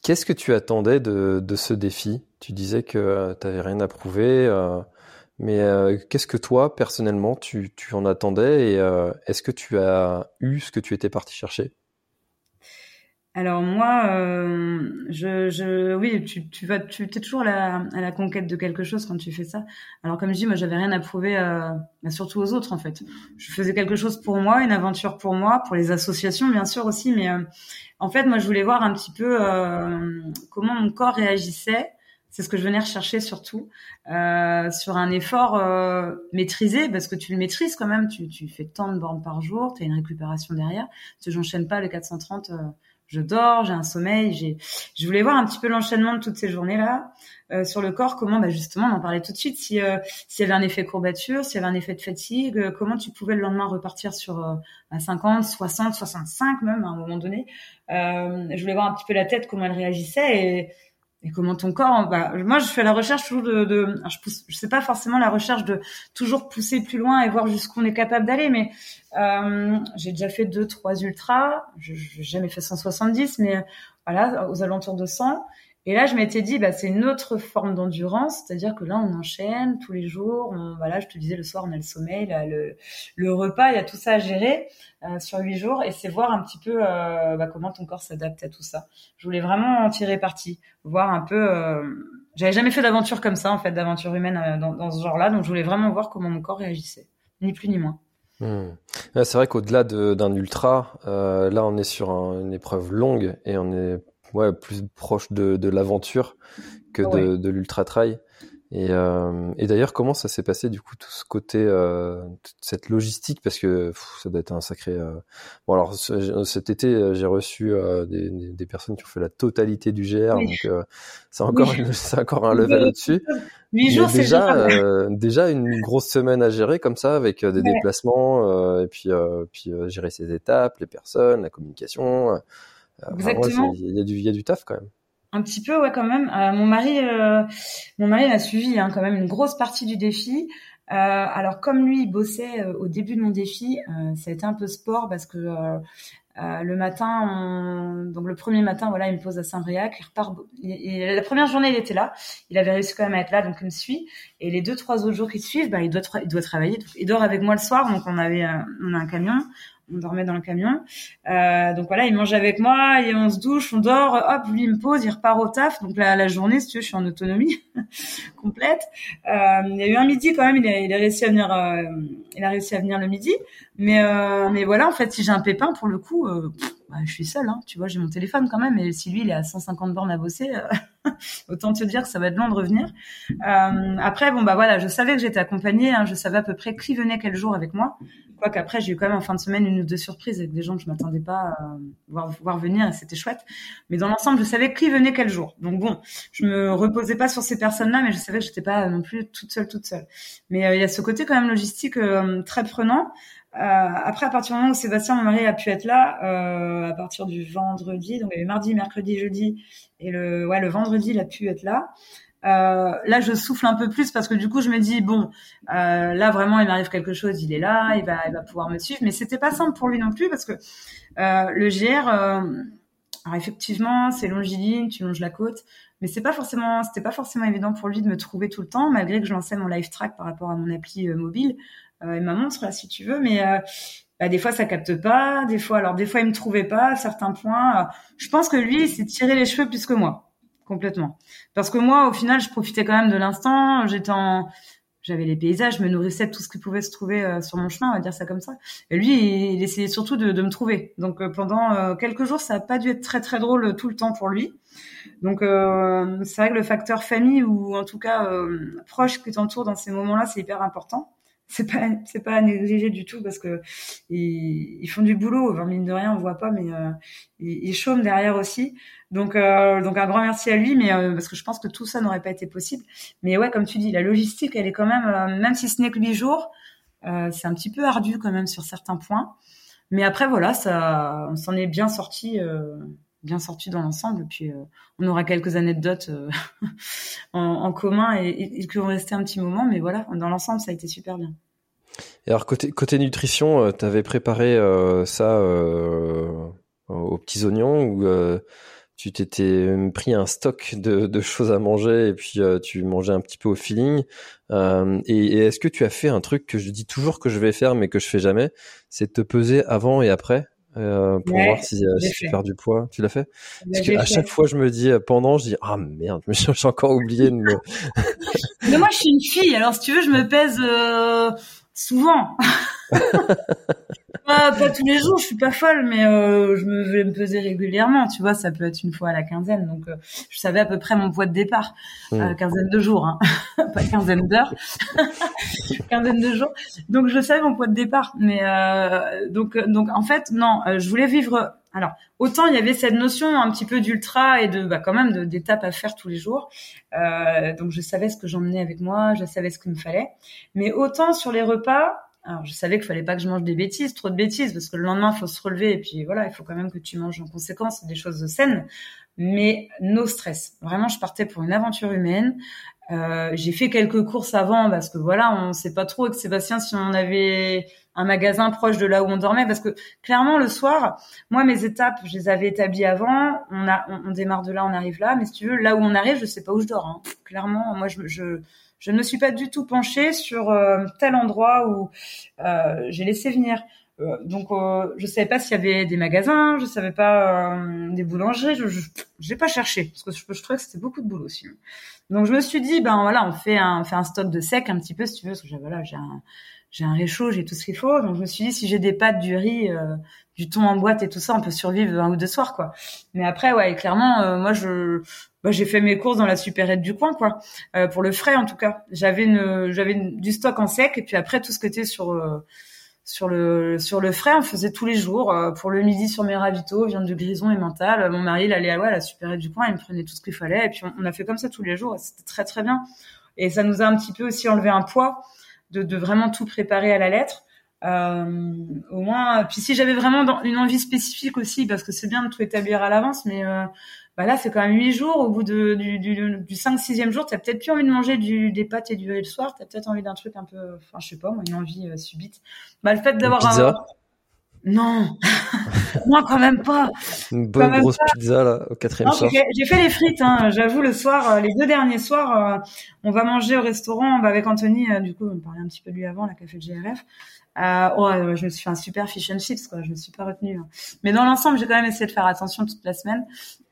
Qu'est-ce que tu attendais de, de ce défi? Tu disais que tu n'avais rien à prouver, mais euh, qu'est-ce que toi, personnellement, tu, tu en attendais et euh, est-ce que tu as eu ce que tu étais parti chercher? Alors moi, euh, je, je, oui, tu, tu vas, tu es toujours à la, la conquête de quelque chose quand tu fais ça. Alors comme je dis, moi, j'avais rien à prouver, bah, surtout aux autres en fait. Je faisais quelque chose pour moi, une aventure pour moi, pour les associations bien sûr aussi, mais en fait, moi, je voulais voir un petit peu comment mon corps réagissait. C'est ce que je venais rechercher surtout euh, sur un effort euh, maîtrisé parce que tu le maîtrises quand même. Tu, fais tant de bornes par jour, tu as une récupération derrière. Tu j'enchaîne pas le 430 je dors, j'ai un sommeil, j'ai. Je voulais voir un petit peu l'enchaînement de toutes ces journées-là euh, sur le corps. Comment, bah justement, on en parlait tout de suite. Si euh, s'il y avait un effet courbature, s'il y avait un effet de fatigue, euh, comment tu pouvais le lendemain repartir sur euh, à 50, 60, 65 même à un moment donné. je voulais voir un petit peu la tête, comment elle réagissait et et comment ton corps bah, moi je fais la recherche toujours de, je pousse sais pas forcément la recherche de toujours pousser plus loin et voir jusqu'où on est capable d'aller mais euh, j'ai déjà fait deux trois ultras. Je jamais fait 170 mais voilà aux alentours de 100 et là, je m'étais dit, bah, c'est une autre forme d'endurance, c'est-à-dire que là, on enchaîne tous les jours. On, voilà, je te disais, le soir, on a le sommeil, le, repas, il y a tout ça à gérer euh, sur huit jours, et c'est voir un petit peu euh, bah, comment ton corps s'adapte à tout ça. Je voulais vraiment en tirer parti, voir un peu. Euh... J'avais jamais fait d'aventure comme ça, en fait, d'aventure humaine euh, dans, ce genre-là, donc je voulais vraiment voir comment mon corps réagissait, ni plus ni moins. Hmm. C'est vrai qu'au-delà d'un ultra, là on est sur un, une épreuve longue et on est ouais, plus proche de, de l'aventure que de, de l'ultra trail. Et, euh, et d'ailleurs, comment ça s'est passé du coup tout ce côté, euh, toute cette logistique, parce que ça doit être un sacré. Euh... Bon alors cet été, j'ai reçu des, des, personnes qui ont fait la totalité du GR, donc c'est encore, c'est encore un level au-dessus. Huit jours, c'est déjà déjà une grosse semaine à gérer comme ça, avec des déplacements et puis puis gérer ses étapes, les personnes, la communication. Exactement. Il y, a du, y a du taf quand même. Un petit peu, ouais, quand même. Euh, mon mari, euh, mon mari a suivi hein, quand même une grosse partie du défi. Euh, alors comme lui, il bossait euh, au début de mon défi, euh, ça a été un peu sport parce que le matin, on... donc le premier matin, voilà, il me pose à Saint-Briac, il repart. La première journée, il était là, il avait réussi quand même à être là, donc il me suit. Et les deux, trois autres jours qui suivent, bah, il doit, il doit travailler. il dort avec moi le soir, donc on avait, on a un camion, on dormait dans le camion. Euh, donc voilà, il mange avec moi et on se douche, on dort. Hop, lui il me pose, il repart au taf. Donc la, la journée, si tu veux, je suis en autonomie complète. Euh, il y a eu un midi quand même. Il a, il a réussi à venir. Euh, réussi à venir le midi. Mais mais voilà, en fait, si j'ai un pépin, pour le coup, bah, je suis seule. Hein, tu vois, j'ai mon téléphone quand même. Et si lui, il est à 150 bornes à bosser, autant te dire que ça va être long de revenir. après, bon bah voilà, je savais que j'étais accompagnée. Hein, je savais à peu près qui venait quel jour avec moi. Quoique après, j'ai eu quand même en fin de semaine une ou deux surprises avec des gens que je m'attendais pas à voir, venir et c'était chouette. Mais dans l'ensemble, je savais qui venait quel jour. Donc bon, je me reposais pas sur ces personnes-là, mais je savais que j'étais pas non plus toute seule, toute seule. Mais euh, il y a ce côté quand même logistique euh, très prenant. Euh, après, à partir du moment où Sébastien, mon mari, a pu être là, à partir du vendredi, donc il y avait mardi, mercredi, jeudi, et le, ouais, le vendredi, il a pu être là. Euh, là, je souffle un peu plus parce que du coup, je me dis bon, euh, là vraiment, il m'arrive quelque chose, il est là, il va, il va pouvoir me suivre. Mais c'était pas simple pour lui non plus parce que euh, le GR, euh, alors effectivement, c'est longiligne, tu longes la côte, mais c'est pas forcément, c'était pas forcément évident pour lui de me trouver tout le temps, malgré que je lançais mon live track par rapport à mon appli euh, mobile et ma montre là, si tu veux, mais bah, des fois ça capte pas, des fois alors des fois il me trouvait pas à certains points. je pense que lui, il s'est tiré les cheveux plus que moi complètement. Parce que moi, au final, je profitais quand même de l'instant. J'étais en, j'avais les paysages, je me nourrissais de tout ce qui pouvait se trouver euh, sur mon chemin, on va dire ça comme ça. Et lui, il, essayait surtout de, me trouver. Donc euh, pendant euh, quelques jours, ça a pas dû être très très drôle tout le temps pour lui. Donc c'est vrai que le facteur famille ou en tout cas proche qui t'entoure dans ces moments-là, c'est hyper important c'est pas c'est pas à négliger du tout parce que ils, font du boulot enfin, mine de rien on voit pas mais euh, ils, ils, chôment derrière aussi. Donc euh, donc un grand merci à lui mais euh, parce que je pense que tout ça n'aurait pas été possible. Mais ouais comme tu dis la logistique elle est quand même même si ce n'est que huit jours c'est un petit peu ardu quand même sur certains points. Mais après voilà ça on s'en est bien sorti bien sorti dans l'ensemble. Puis euh, on aura quelques anecdotes euh, en, commun et, et, qui vont rester un petit moment, mais voilà, dans l'ensemble, ça a été super bien. Et alors côté côté nutrition, tu avais préparé ça aux petits oignons ou tu t'étais pris un stock de, de, choses à manger et puis tu mangeais un petit peu au feeling. Euh, et, est-ce que tu as fait un truc que je dis toujours que je vais faire mais que je fais jamais, c'est te peser avant et après? Euh, pour voir si, euh, si tu perds du poids. Tu l'as fait? Parce qu'à chaque fois, je me dis euh, pendant, je dis ah merde, j'ai encore oublié de me. mais moi, je suis une fille, alors si tu veux, je me pèse euh, souvent. Pas, pas, tous les jours, je suis pas folle, mais euh, je me vais me peser régulièrement. Tu vois, ça peut être une fois à la quinzaine. Donc, euh, je savais à peu près mon poids de départ, mmh. quinzaine de jours, hein. pas quinzaine d'heures, quinzaine de jours. Donc, je savais mon poids de départ. Mais euh, donc, donc, en fait, non, je voulais vivre. Alors, autant il y avait cette notion un petit peu d'ultra et de, bah, quand même, d'étapes à faire tous les jours. donc, je savais ce que j'emmenais avec moi, je savais ce qu'il me fallait. Mais autant sur les repas alors, je savais qu'il fallait pas que je mange des bêtises, trop de bêtises, parce que le lendemain, il faut se relever, et puis voilà, il faut quand même que tu manges en conséquence des choses saines, mais no stress. Vraiment, je partais pour une aventure humaine. Euh, j'ai fait quelques courses avant, parce que voilà, on sait pas trop avec Sébastien si on avait un magasin proche de là où on dormait, parce que clairement, le soir, moi, mes étapes, je les avais établies avant, on, a, on, démarre de là, on arrive là, mais si tu veux, là où on arrive, je sais pas où je dors. Hein. Clairement, moi, je, je je ne me suis pas du tout penchée sur euh, tel endroit où euh, j'ai laissé venir. Euh, donc, je savais pas s'il y avait des magasins, je savais pas des boulangeries, je n'ai pas cherché parce que je, trouvais que c'était beaucoup de boulot aussi. Donc, je me suis dit, ben voilà, on fait un, on fait un stock de sec un petit peu si tu veux, parce que voilà, j'ai un, j'ai un réchaud, j'ai tout ce qu'il faut. Donc je me suis dit si j'ai des pâtes, du riz, du thon en boîte et tout ça, on peut survivre un ou deux soirs quoi. Mais après ouais, clairement moi je bah, j'ai fait mes courses dans la supérette du coin, quoi. Euh, pour le frais, en tout cas. J'avais une, j'avais du stock en sec, et puis après tout ce qui était sur euh, sur le sur le frais, on faisait tous les jours. Euh, pour le midi sur mes ravitaux, viande de grison et mental. Mon mari, il allait à, ouais, la supérette du coin, il me prenait tout ce qu'il fallait, et puis on, a fait comme ça tous les jours, c'était très très bien. Et ça nous a un petit peu aussi enlevé un poids de, de vraiment tout préparer à la lettre. Euh, au moins, puis si j'avais vraiment une envie spécifique aussi, parce que c'est bien de tout établir à l'avance, mais euh, bah là c'est quand même huit jours. Au bout de, du, du, du 5 sixième jour, t'as peut-être plus envie de manger du, des pâtes et du riz le soir. T'as peut-être envie d'un truc un peu, enfin je sais pas, moi, une envie euh, subite. Bah le fait d'avoir un non, moi quand même pas. Une bonne grosse pizza là au quatrième soir. J'ai fait les frites, hein. j'avoue le soir, euh, les deux derniers soirs, euh, on va manger au restaurant bah, avec Anthony. du coup, on parlait un petit peu de lui avant, la café GRF. Euh, oh, je me suis fait un super fish and chips, quoi. Je me suis pas retenue. Hein. Mais dans l'ensemble, j'ai quand même essayé de faire attention toute la semaine.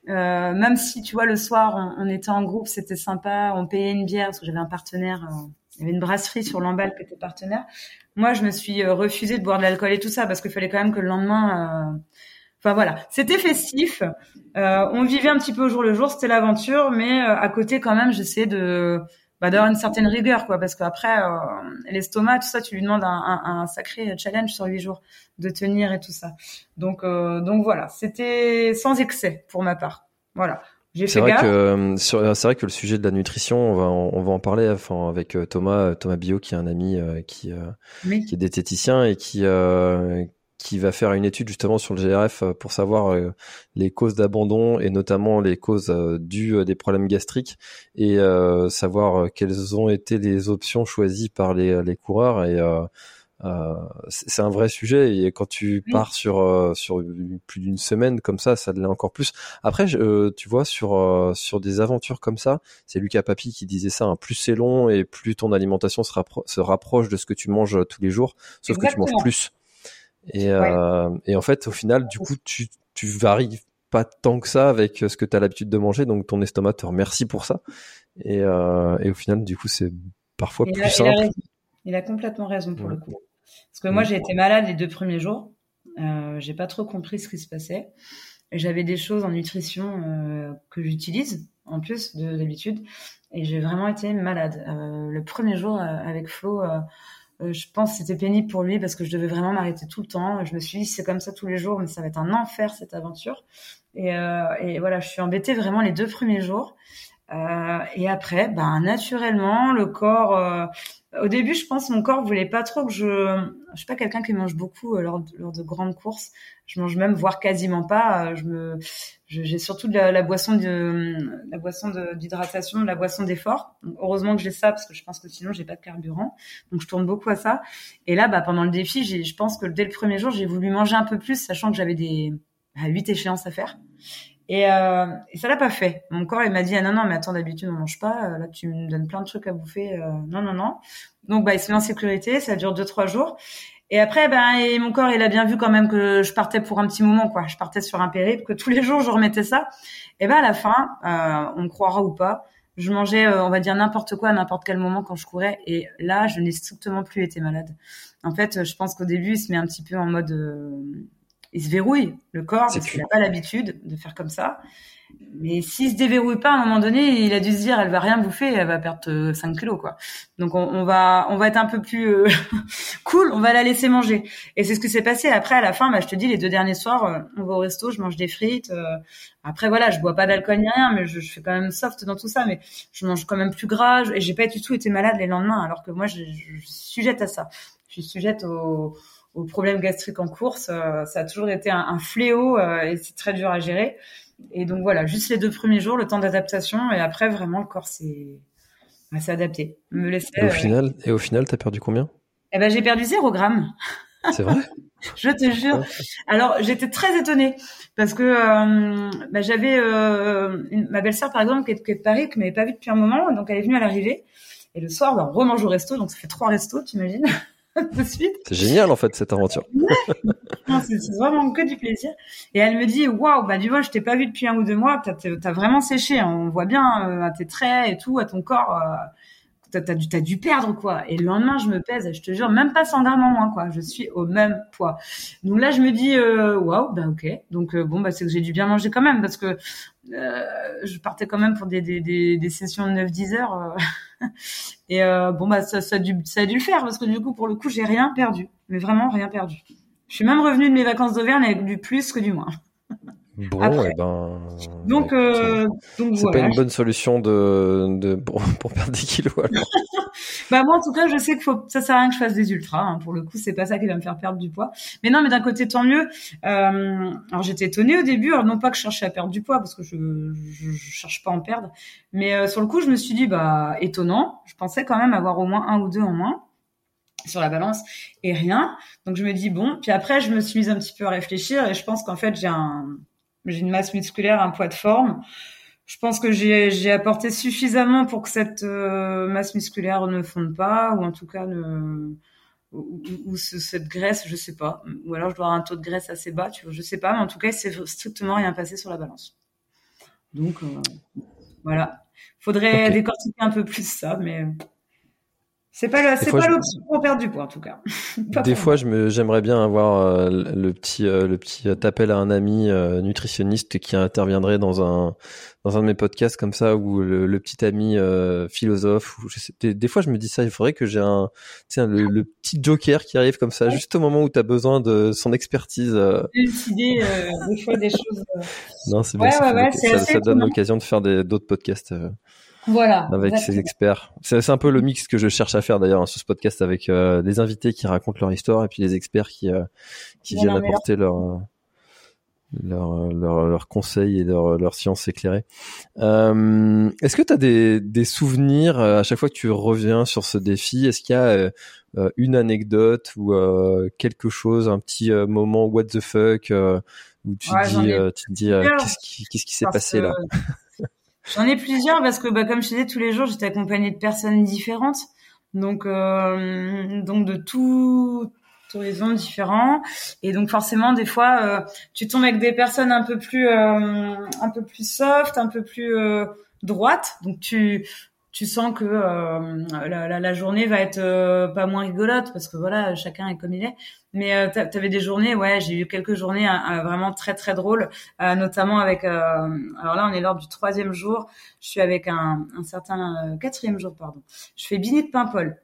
Euh, même si, tu vois, le soir, on, était en groupe, c'était sympa. On payait une bière parce que j'avais un partenaire. Euh, il y avait une brasserie sur l'emballe qui était partenaire. Moi, je me suis euh, refusée de boire de l'alcool et tout ça parce qu'il fallait quand même que le lendemain. Euh, enfin voilà, c'était festif. on vivait un petit peu au jour le jour, c'était l'aventure, mais à côté quand même, j'essayais de bah, d'avoir une certaine rigueur, quoi, parce qu'après, euh, l'estomac, tout ça, tu lui demandes un, un, un, sacré challenge sur huit jours de tenir et tout ça. Donc, euh, donc voilà, c'était sans excès pour ma part. Voilà. C'est vrai que euh, c'est vrai que le sujet de la nutrition, on va on va en parler enfin avec euh, Thomas Thomas Bio qui est un ami qui qui est diététicien et qui qui va faire une étude justement sur le GRF euh, pour savoir euh, les causes d'abandon et notamment les causes euh, dues des problèmes gastriques et savoir quelles ont été les options choisies par les, les coureurs et euh, c'est un vrai sujet et quand tu pars sur sur plus d'une semaine comme ça, ça l'est encore plus. Après, tu vois sur sur des aventures comme ça, c'est Lucas Papi qui disait ça. Hein, plus c'est long et plus ton alimentation se, se, rapproche de ce que tu manges tous les jours, sauf que tu manges plus. Et, euh, et en fait, au final, du coup, tu, tu varies pas tant que ça avec ce que tu as l'habitude de manger, donc ton estomac te remercie pour ça. Et, euh, et au final, du coup, c'est parfois plus simple. Il a, il a, complètement raison pour le coup. Parce que moi, j'ai été malade les deux premiers jours. Euh, j'ai pas trop compris ce qui se passait. J'avais des choses en nutrition euh, que j'utilise en plus de d'habitude, et j'ai vraiment été malade. Euh, le premier jour euh, avec Flo euh, je pense que c'était pénible pour lui parce que je devais vraiment m'arrêter tout le temps. Je me suis dit, c'est comme ça tous les jours, mais ça va être un enfer cette aventure. Et, euh, et voilà, je suis embêtée vraiment les deux premiers jours. Euh, et après, ben naturellement, le corps, euh, au début, je pense mon corps voulait pas trop que je. Je suis pas quelqu'un qui mange beaucoup euh, lors, de, lors de grandes courses. Je mange même, voire quasiment pas. Euh, je me, j'ai surtout de la, boisson de la boisson d'hydratation, de, la boisson d'effort. Heureusement que j'ai ça parce que je pense que sinon j'ai pas de carburant. Donc je tourne beaucoup à ça. Et là, bah pendant le défi, je pense que dès le premier jour, j'ai voulu manger un peu plus, sachant que j'avais des huit échéances à faire. Et, euh, et ça l'a pas fait. Mon corps, il m'a dit, ah non, non, mais attends, d'habitude, on mange pas. Euh, là, tu me donnes plein de trucs à bouffer. Euh, non, non, non. Donc, bah, il se met en sécurité. Ça dure deux, trois jours. Et après, ben, et mon corps, il a bien vu quand même que je partais pour un petit moment, quoi. Je partais sur un périple, que tous les jours, je remettais ça. Et ben, à la fin, euh, on croira ou pas, je mangeais, euh, on va dire, n'importe quoi à n'importe quel moment quand je courais. Et là, je n'ai strictement plus été malade. En fait, je pense qu'au début, il se met un petit peu en mode il se verrouille le corps parce qu'il n'a pas l'habitude de faire comme ça. Mais s'il se déverrouille pas à un moment donné, il a dû se dire elle va rien bouffer, elle va perdre 5 euh, kilos quoi. Donc on, on va on va être un peu plus euh, cool, on va la laisser manger. Et c'est ce que s'est passé après à la fin. Bah, je te dis les deux derniers soirs, euh, on va au resto, je mange des frites. après voilà, je bois pas d'alcool ni rien, mais je, je, fais quand même soft dans tout ça. Mais je mange quand même plus gras et j'ai pas du tout été malade les lendemains, alors que moi je, je suis sujette à ça. Je suis sujette au aux problèmes gastriques en course. Euh, ça a toujours été un, fléau euh, et c'est très dur à gérer. Et donc voilà, juste les deux premiers jours, le temps d'adaptation, et après vraiment le corps s'est adapté. Me laisser. Et au euh, final, et au final, t'as perdu combien? Eh ben j'ai perdu 0 gramme. C'est vrai? Je te jure. Alors j'étais très étonnée parce que bah, j'avais ma belle-sœur par exemple qui est, de Paris qui m'avait pas vue depuis un moment, donc elle est venue à l'arrivée. Et le soir, bah, on remange au resto, donc ça fait trois restos, t'imagines? de suite. C'est génial en fait cette aventure. c'est vraiment que du plaisir. Et elle me dit waouh bah du vois je t'ai pas vu depuis un ou deux mois, t'as as vraiment séché, on voit bien euh, à tes traits et tout, à ton corps. Euh, t'as as dû, perdre quoi. Et le lendemain, je me pèse, je te jure, même pas 100 grammes en moins quoi. Je suis au même poids. Donc là, je me dis euh, waouh, bah ok. Donc euh, bon, bah c'est que j'ai dû bien manger quand même parce que euh, je partais quand même pour des, des, des, sessions de 9-10 heures. et bon bah ça, ça, a dû, ça a dû le faire parce que du coup, pour le coup, j'ai rien perdu, mais vraiment rien perdu. Je suis même revenue de mes vacances d'Auvergne avec du plus que du moins. Bon, et eh ben. Donc, euh, donc c'est pas une bonne solution de, de pour, perdre des kilos. Alors. bah moi, en tout cas, je sais que faut, ça sert à rien que je fasse des ultras. Hein. Pour le coup, c'est pas ça qui va me faire perdre du poids. Mais non, mais d'un côté, tant mieux. Euh, alors j'étais étonnée au début, alors non pas que je cherchais à perdre du poids parce que je, je, je cherche pas à en perdre, mais euh, sur le coup, je me suis dit bah étonnant. Je pensais quand même avoir au moins un ou deux en moins sur la balance et rien. Donc je me dis bon. Puis après, je me suis mise un petit peu à réfléchir et je pense qu'en fait, j'ai un j'ai une masse musculaire, un poids de forme. Je pense que j'ai apporté suffisamment pour que cette euh, masse musculaire ne fonde pas, ou en tout cas ne ou, cette graisse, je sais pas. Ou alors je dois avoir un taux de graisse assez bas, tu vois, je sais pas. Mais en tout cas, c'est strictement rien passé sur la balance. Donc euh, voilà. Faudrait décortiquer un peu plus ça, mais c'est pas c'est pas l'option pour perdre du poids en tout cas. des fois, j'aimerais bien avoir euh, le petit, euh, le petit appel à un ami euh, nutritionniste qui interviendrait dans un, dans un de mes podcasts comme ça, ou le, petit ami philosophe. Ou je sais, des, fois, je me dis ça. Il faudrait que j'ai un, tiens, le, petit joker qui arrive comme ça, juste au moment où tu as besoin de son expertise. Décider des fois des choses. Non, c'est bien. ça, ça, donne l'occasion de faire d'autres podcasts. Voilà. Avec ces experts. C'est un peu le mix que je cherche à faire d'ailleurs sur ce podcast avec euh, des invités qui racontent leur histoire et puis les experts qui, euh, qui viennent apporter leur, euh, leur, leur, leur conseils et leur, leur science éclairée. Euh, Est-ce que tu as des, des souvenirs à chaque fois que tu reviens sur ce défi? Est-ce qu'il y a une anecdote ou quelque chose, un petit moment what the fuck où tu, dis, tu te dis qu'est-ce qui qu'est-ce qui s'est passé là? J'en ai plusieurs parce que, bah, comme je disais, tous les jours, j'étais accompagnée de personnes différentes. Donc, euh, donc de tout horizon différents. Et donc, forcément, des fois, euh, tu tombes avec des personnes un peu plus, euh, un peu plus soft, un peu plus droites. Donc, tu, tu sens que euh, la, journée va être euh, pas moins rigolote parce que voilà chacun est comme il est. Mais euh, tu des journées ouais j'ai eu quelques journées hein, vraiment très très drôles notamment avec alors là on est lors du troisième jour. Je suis avec un, certain quatrième jour pardon. Je fais Bini de Paimpol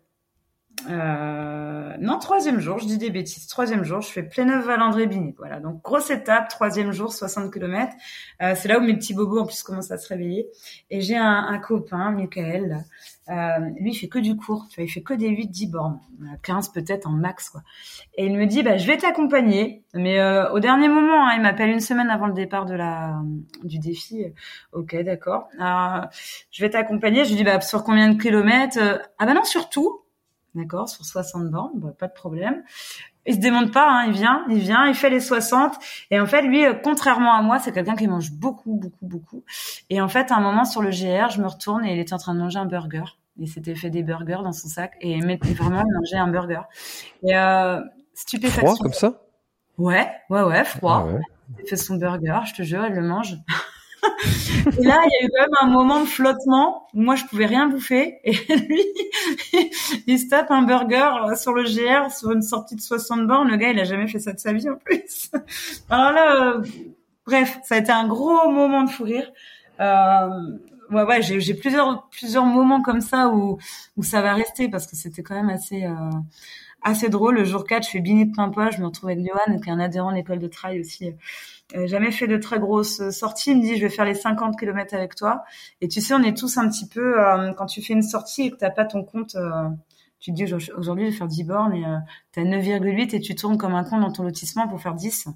euh, non, troisième jour, je dis des bêtises. Troisième jour, je fais Pléneuf Valandré Binic. Voilà, donc grosse étape, troisième jour, 60 km. Euh, c'est là où mes petits bobos en plus commencent à se réveiller. Et j'ai un, un, copain, Michael, euh, lui il fait que du court, tu il fait que des 8-10 bornes, 15 peut-être en max quoi. Et il me dit bah je vais t'accompagner, mais euh, au dernier moment, hein, il m'appelle une semaine avant le départ de la du défi. Ok, d'accord. Euh, je vais t'accompagner. Je lui dis bah sur combien de kilomètres Ah bah non, sur tout d'accord, sur 60 bornes, bah, pas de problème. Il se démonte pas, hein, il vient, il vient, il fait les 60. Et en fait, lui, euh, contrairement à moi, c'est quelqu'un qui mange beaucoup, beaucoup, beaucoup. Et en fait, à un moment sur le GR, je me retourne et il était en train de manger un burger. Il s'était fait des burgers dans son sac et il mettait vraiment manger un burger. Et euh, stupéfaction. Froid comme ça? Ouais, ouais, ouais, froid. Ah il fait son burger, je te jure, il le mange. et là, il y a eu quand même un moment de flottement où moi, je pouvais rien bouffer. Et lui, il se tape un burger sur le GR, sur une sortie de 60 bornes. Le gars, il a jamais fait ça de sa vie en plus. Alors là, euh, bref, ça a été un gros moment de fou rire. Euh, ouais, ouais, j'ai plusieurs plusieurs moments comme ça où où ça va rester parce que c'était quand même assez euh, assez drôle. Le jour 4, je fais bini de Pimpois, je me retrouve avec Johan, qui est un adhérent de l'école de trail aussi euh, jamais fait de très grosses sorties. Il me dit, je vais faire les 50 km avec toi. Et tu sais, on est tous un petit peu, euh, quand tu fais une sortie et que t'as pas ton compte, euh, tu te dis, aujourd'hui, je vais faire 10 bornes et tu as 9,8 et tu tournes comme un con dans ton lotissement pour faire 10.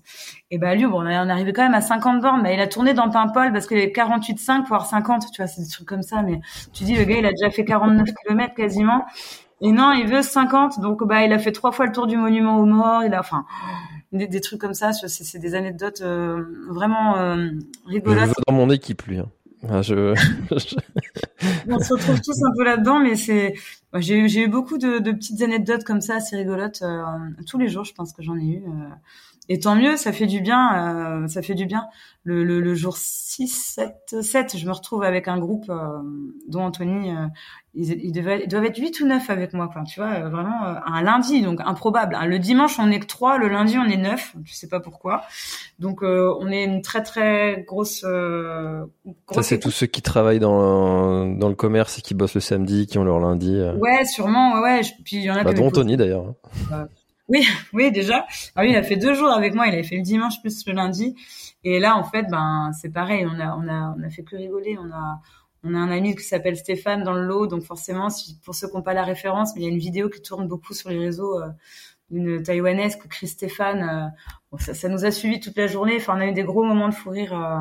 Et bah, lui, bon, on est arrivé quand même à 50 bornes. Bah, il a tourné dans Paimpol parce qu'il avait 48,5 pour avoir 50. Tu vois, c'est des trucs comme ça. Mais tu dis, le gars, il a déjà fait 49 km quasiment. Et non, il veut 50. Donc, bah, il a fait trois fois le tour du monument aux morts. Il a, enfin, des, trucs comme ça. C'est des anecdotes euh, vraiment euh, rigolotes. dans mon équipe, lui. Hein. je... On se retrouve tous un peu là-dedans, mais c'est. J'ai eu beaucoup de, de, petites anecdotes comme ça, assez rigolotes. Euh, tous les jours, je pense que j'en ai eu. Euh, et tant mieux, ça fait du bien, euh, ça fait du bien. Le, le, le, jour 6, 7, 7, je me retrouve avec un groupe euh, dont Anthony, euh, ils, ils, devaient, doivent être 8 ou 9 avec moi, quoi. Tu vois, euh, vraiment un lundi, donc improbable. Le dimanche, on est que 3, le lundi, on est 9, je sais pas pourquoi. Donc on est une très très grosse... grosse Ça, c'est tous ceux qui travaillent dans, dans le commerce et qui bossent le samedi, qui ont leur lundi. Ouais, sûrement, ouais. Puis il y en a bah, dont Anthony d'ailleurs. Hein. Oui, oui, déjà. Ah oui, il a fait deux jours avec moi. Il avait fait le dimanche plus le lundi. Et là, en fait, ben, c'est pareil. On a, on a, on a fait que rigoler. On a, on a un ami qui s'appelle Stéphane dans le lot. Donc forcément, si, pour ceux qui n'ont pas la référence, mais il y a une vidéo qui tourne beaucoup sur les réseaux euh, d'une taïwanaise que Chris Stéphane. Euh, bon, ça, ça, nous a suivi toute la journée. Enfin, on a eu des gros moments de fou rire euh,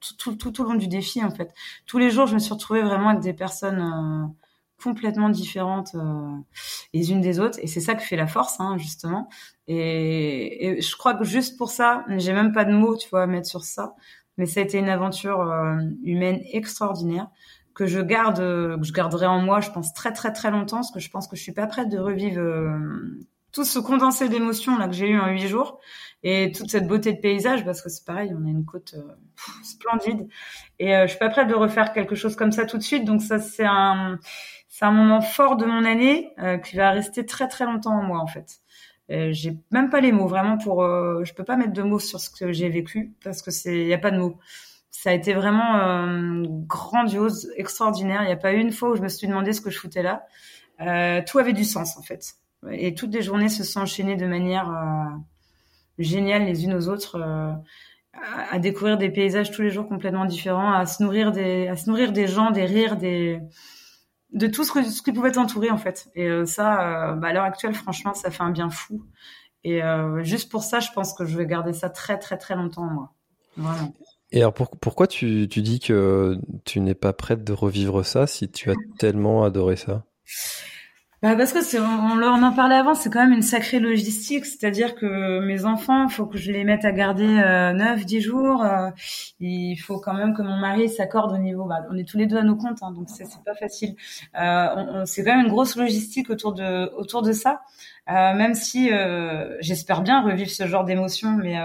tout, tout, tout, tout, au long du défi, en fait. Tous les jours, je me suis retrouvée vraiment avec des personnes euh, complètement différentes euh, les unes des autres et c'est ça qui fait la force hein, justement et, et, je crois que juste pour ça j'ai même pas de mots tu vois à mettre sur ça mais ça a été une aventure euh, humaine extraordinaire que je garde que je garderai en moi je pense très très très longtemps parce que je pense que je suis pas prête de revivre euh, tout ce condensé d'émotions là que j'ai eu en huit jours et toute cette beauté de paysage parce que c'est pareil on a une côte euh, splendide et euh, je suis pas prête de refaire quelque chose comme ça tout de suite donc ça c'est un c'est un moment fort de mon année euh, qui va rester très très longtemps en moi en fait. Euh, j'ai même pas les mots vraiment pour. Euh, je peux pas mettre de mots sur ce que j'ai vécu parce que c'est y a pas de mots. Ça a été vraiment euh, grandiose, extraordinaire. Il y a pas eu une fois où je me suis demandé ce que je foutais là. Euh, tout avait du sens en fait. Et toutes les journées se sont enchaînées de manière géniale les unes aux autres. À, à, découvrir des paysages tous les jours complètement différents, à se nourrir des, à se nourrir des gens, des rires, des, de tout ce, que, ce qui pouvait t'entourer en fait. Et euh, ça, euh, bah, à l'heure actuelle, franchement, ça fait un bien fou. Et euh, juste pour ça, je pense que je vais garder ça très très très longtemps moi. Et alors pourquoi tu dis que tu n'es pas prête de revivre ça si tu as tellement adoré ça? Bah parce que on, on, en parlait avant, c'est quand même une sacrée logistique, c'est-à-dire que mes enfants, faut que je les mette à garder euh, 9 10 jours, euh, il faut quand même que mon mari s'accorde au niveau bah, on est tous les deux à nos comptes hein, donc c'est pas facile. Euh, c'est quand même une grosse logistique autour de autour de ça. Euh, même si j'espère bien revivre ce genre d'émotion, mais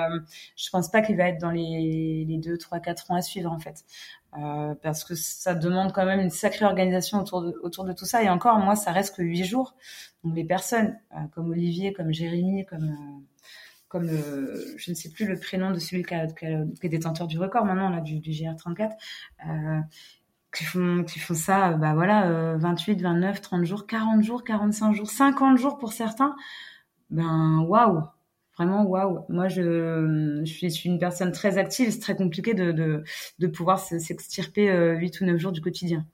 je pense pas qu'il va être dans les, les 2, 3, 4 ans à suivre en fait. Euh, parce que ça demande quand même une sacrée organisation autour de, autour de tout ça. Et encore, moi, ça reste que huit jours. Donc les personnes euh, comme Olivier, comme Jérémy, comme euh, comme je ne sais plus le prénom de celui qui, est détenteur du record maintenant là du, du GR34, qui font qui font ça bah voilà 28 29 30 jours 40 jours 45 jours 50 jours pour certains ben waouh vraiment waouh moi je, suis, une personne très active c'est très compliqué de, de, de pouvoir s'extirper 8 ou 9 jours du quotidien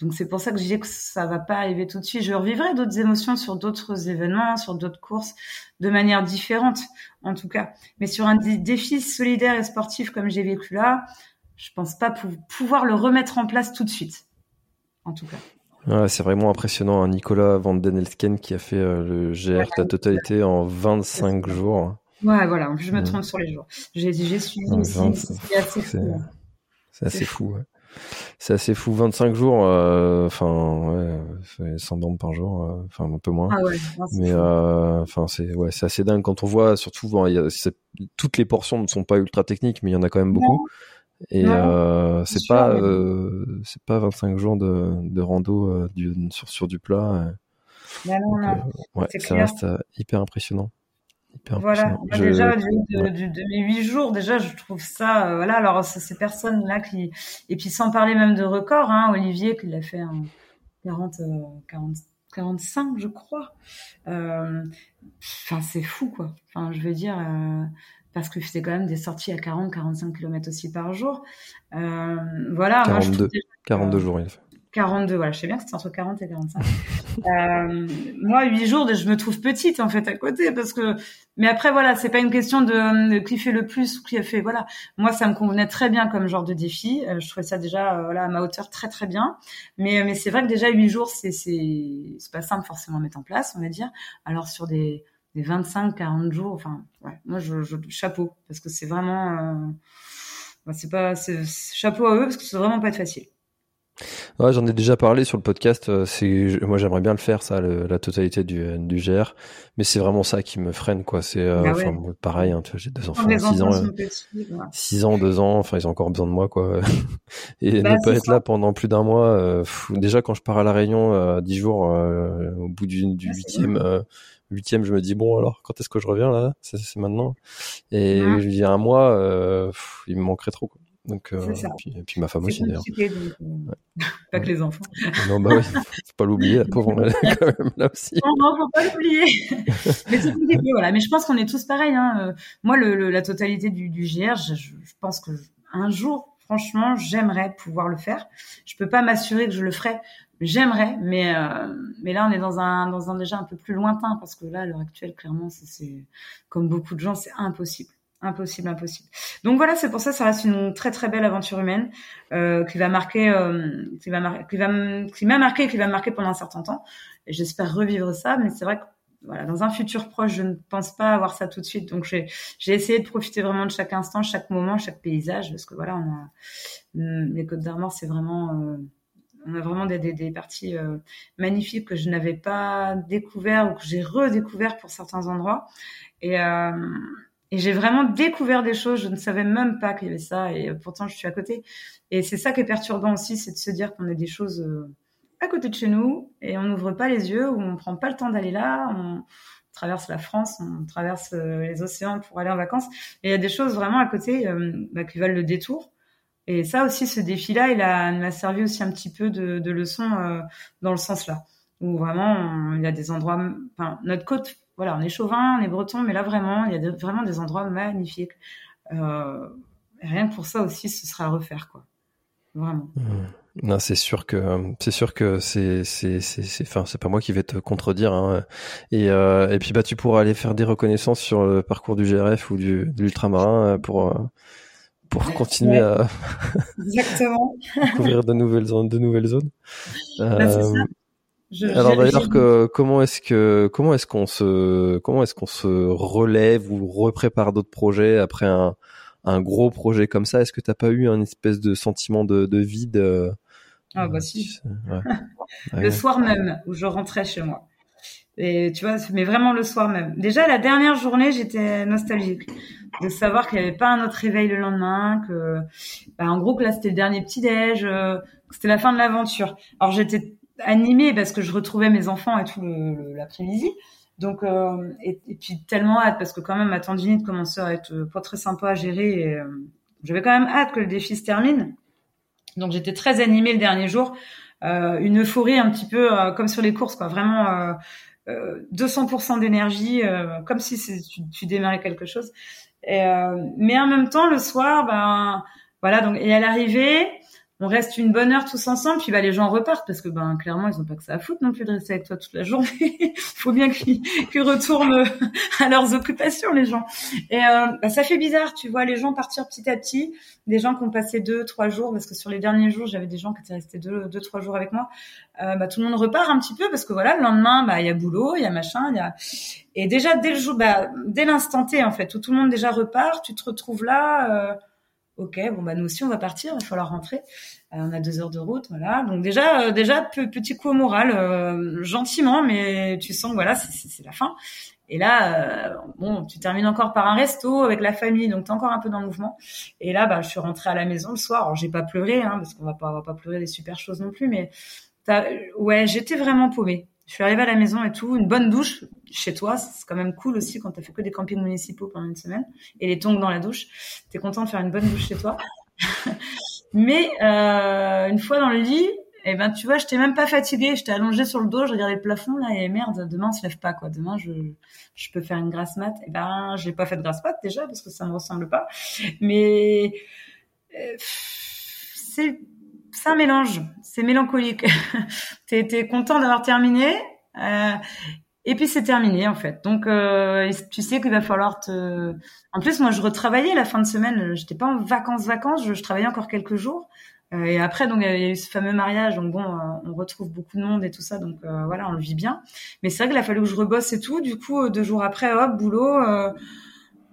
donc c'est pour ça que je dis que ça va pas arriver tout de suite. Je revivrai d'autres émotions sur d'autres événements, sur d'autres courses, de manière différente, en tout cas. Mais sur un défi solidaire et sportif comme j'ai vécu là, je pense pas pouvoir le remettre en place tout de suite, en tout cas. C'est vraiment impressionnant. Hein. Nicolas Van Den Elsken qui a fait euh, le GR la totalité en 25 jours. Ouais, voilà. Je me trompe sur les jours. J'ai suivi aussi. C'est assez fou. Hein. C'est assez fou. C'est assez fou, 25 jours, euh, enfin ouais, 100 bandes par jour, euh, enfin un peu moins. Ah ouais, mais euh, enfin c'est ouais, assez dingue quand on voit surtout bon, y a, toutes les portions ne sont pas ultra techniques, mais il y en a quand même beaucoup. Et euh, c'est pas euh, c'est pas 25 jours de, de rando du, sur sur du plat. Non. ouais, ça reste hyper impressionnant. Voilà, déjà de, de, mes huit jours, déjà je trouve ça, euh, voilà. Alors ces personnes là qui, et puis sans parler même de record, hein, Olivier qui l'a fait en 40, 40, 45 je crois. Euh, enfin c'est fou quoi. Enfin je veux dire. Euh, parce que c'est quand même des sorties à 40, 45 km aussi par jour. voilà. 42, 42 jours il fait. 42, voilà, je sais bien que c'est entre 40 et 45. euh, moi, 8 jours, je me trouve petite en fait à côté parce que. Mais après, voilà, c'est pas une question de, qui fait le plus ou qui a fait. Voilà, moi, ça me convenait très bien comme genre de défi. Euh, je trouvais ça déjà, euh, voilà, à ma hauteur, très très bien. Mais mais c'est vrai que déjà 8 jours, c'est c'est c'est pas simple forcément à mettre en place, on va dire. Alors sur des des 25, 40 jours, enfin, ouais, moi, je, je chapeau parce que c'est vraiment. Euh, bah, c'est pas, chapeau à eux parce que c'est vraiment pas facile. Ouais, j'en ai déjà parlé sur le podcast. Euh, c'est, moi, j'aimerais bien le faire, ça, la totalité du, du GR. Mais c'est vraiment ça qui me freine, quoi. C'est, euh, bah pareil, hein, j'ai deux enfants, 6 ans, 6 ans, 2 ans. Enfin, ils ont encore besoin de moi, quoi. Et bah, ne pas être là pendant plus d'un mois. Euh, déjà, quand je pars à la Réunion, 10 jours, au bout du, du huitième, huitième, je me dis bon alors quand est-ce que je reviens là? C'est maintenant. Et je dis un mois, il me manquerait trop. Quoi. Donc, euh, et, puis, ma femme aussi d'ailleurs. Euh, pas que les enfants. Non, bah oui, faut pas l'oublier, la pauvre, on quand même là aussi. Non, non, faut pas l'oublier. mais c'est compliqué, voilà. Mais je pense qu'on est tous pareils. Hein. Euh, moi, le, la totalité du, du GR, je, je, pense que un jour, franchement, j'aimerais pouvoir le faire. Je peux pas m'assurer que je le ferai. J'aimerais, mais euh, mais là on est dans un dans un déjà un peu plus lointain parce que là à l'heure actuelle clairement c'est comme beaucoup de gens c'est impossible impossible, impossible. Donc voilà, c'est pour ça, ça reste une très très belle aventure humaine euh, qui va marquer, euh, qui va marquer, qui va, qui m'a marqué, qui va marquer pendant un certain temps. J'espère revivre ça, mais c'est vrai que voilà, dans un futur proche, je ne pense pas avoir ça tout de suite. Donc j'ai, essayé de profiter vraiment de chaque instant, chaque moment, chaque paysage, parce que voilà, on a hum, les Côtes d'Armor, c'est vraiment euh, on a vraiment des, des, parties magnifiques que je n'avais pas découvert ou que j'ai redécouvert pour certains endroits. Et, et j'ai vraiment découvert des choses, je ne savais même pas qu'il y avait ça, et pourtant je suis à côté. Et c'est ça qui est perturbant aussi, c'est de se dire qu'on a des choses euh, à côté de chez nous, et on n'ouvre pas les yeux, ou on prend pas le temps d'aller là, on traverse la France, on traverse euh, les océans pour aller en vacances, et il y a des choses vraiment à côté euh, bah, qui valent le détour. Et ça aussi, ce défi-là, il m'a servi aussi un petit peu de, leçon dans le sens là, où vraiment il y a des endroits, enfin notre côte voilà, on est chauvin, on est breton, mais là vraiment, il y a vraiment des endroits magnifiques. Euh, rien que pour ça aussi, ce sera à refaire, quoi. Vraiment. Mmh. Non, c'est sûr que c'est sûr que c'est c'est c'est enfin c'est pas moi qui vais te contredire hein. et euh, et puis bah tu pourras aller faire des reconnaissances sur le parcours du GRF ou du de l'ultramarin euh, pour pour continuer à exactement découvrir de nouvelles zones de nouvelles zones. Bah, alors d'ailleurs que comment est-ce que comment est-ce qu'on se comment est-ce qu'on se relève ou reprépare d'autres projets après un, un gros projet comme ça? Est-ce que t'as pas eu un espèce de sentiment de, de vide euh, Ah bah si. le soir même où je rentrais chez moi. Et tu vois, mais vraiment le soir même. Déjà la dernière journée, j'étais nostalgique de savoir qu'il n'y avait pas un autre réveil le lendemain, que bah, en gros que là c'était le dernier petit déj, euh, c'était la fin de l'aventure. Alors j'étais animée parce que je retrouvais mes enfants et tout l'après-midi. Donc euh, et, puis tellement hâte parce que quand même ma tendinite commençait à être pas très sympa à gérer. Euh, j'avais quand même hâte que le défi se termine. Donc j'étais très animée le dernier jour, une euphorie un petit peu comme sur les courses, quoi. Vraiment 200% d'énergie, comme si tu, tu, démarrais quelque chose. Et, mais en même temps, le soir, ben voilà. Donc et à l'arrivée, on reste une bonne heure tous ensemble, puis bah les gens repartent parce que ben clairement ils ont pas que ça à foutre non plus de rester avec toi toute la journée. Faut bien qu'ils retournent à leurs occupations les gens. Et euh, bah, ça fait bizarre, tu vois les gens partir petit à petit, des gens qui ont passé deux trois jours parce que sur les derniers jours j'avais des gens qui étaient restés deux deux trois jours avec moi. Euh, bah, tout le monde repart un petit peu parce que voilà le lendemain bah il y a boulot, il y a machin, il y a et déjà dès le jour bah dès l'instant T en fait où tout le monde déjà repart, tu te retrouves là. Euh, ok, bon bah nous aussi on va partir, il va falloir rentrer. Euh, on a deux heures de route, voilà. Donc déjà, euh, déjà petit coup au moral, euh, gentiment, mais tu sens voilà, c'est la fin. Et là, bon, tu termines encore par un resto avec la famille, donc t'es encore un peu dans le mouvement. Et là, bah, je suis rentrée à la maison le soir. Alors j'ai pas pleuré, hein, parce qu'on va pas, va pas pleurer des super choses non plus, mais ouais, j'étais vraiment paumée. Je suis arrivée à la maison et tout, une bonne douche chez toi, c'est quand même cool aussi quand t'as fait que des campings municipaux pendant une semaine et les tongs dans la douche. T'es content de faire une bonne douche chez toi. Mais euh, une fois dans le lit, eh ben tu vois, j'étais même pas fatiguée, j'étais allongée sur le dos, je regardais le plafond là et merde, demain on se lève pas quoi. Demain je je peux faire une grasse mat. Eh ben j'ai pas fait de grasse mat déjà parce que ça me ressemble pas. Mais euh, c'est c'est un mélange, c'est mélancolique. t'es es content d'avoir terminé, euh, et puis c'est terminé en fait. Donc euh, tu sais qu'il va falloir te. En plus moi je retravaillais la fin de semaine. J'étais pas en vacances vacances. Je, travaillais encore quelques jours. Euh, et après donc il y a eu ce fameux mariage. Donc bon on retrouve beaucoup de monde et tout ça. Donc voilà on le vit bien. Mais c'est vrai qu'il a fallu que je rebosse et tout. Du coup deux jours après hop boulot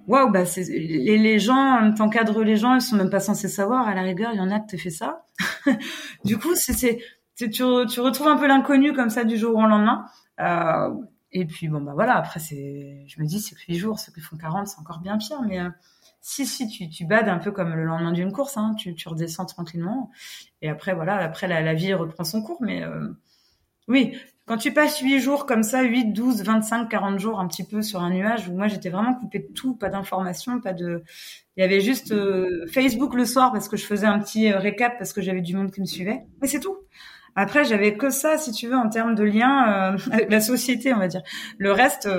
waouh, bah c'est les, les gens, t'encadres les gens, ils sont même pas censés savoir. À la rigueur, il y en a qui te fait ça. du coup, c'est, tu, tu retrouves un peu l'inconnu comme ça du jour au lendemain. Euh, et puis bon bah voilà, après c'est, je me dis c'est que huit jours, ceux qui font 40, c'est encore bien pire. Mais euh, si si, tu, tu bades un peu comme le lendemain d'une course, hein, tu, tu redescends tranquillement. Et après voilà, après la, la vie reprend son cours. Mais euh, oui, quand tu passes 8 jours comme ça, 8, 12, 25, 40 jours un petit peu sur un nuage où moi j'étais vraiment coupée de tout, pas d'informations, pas de... Il y avait juste euh, Facebook le soir parce que je faisais un petit euh, récap parce que j'avais du monde qui me suivait. Mais c'est tout. Après, j'avais que ça, si tu veux, en termes de lien euh, avec la société, on va dire. Le reste,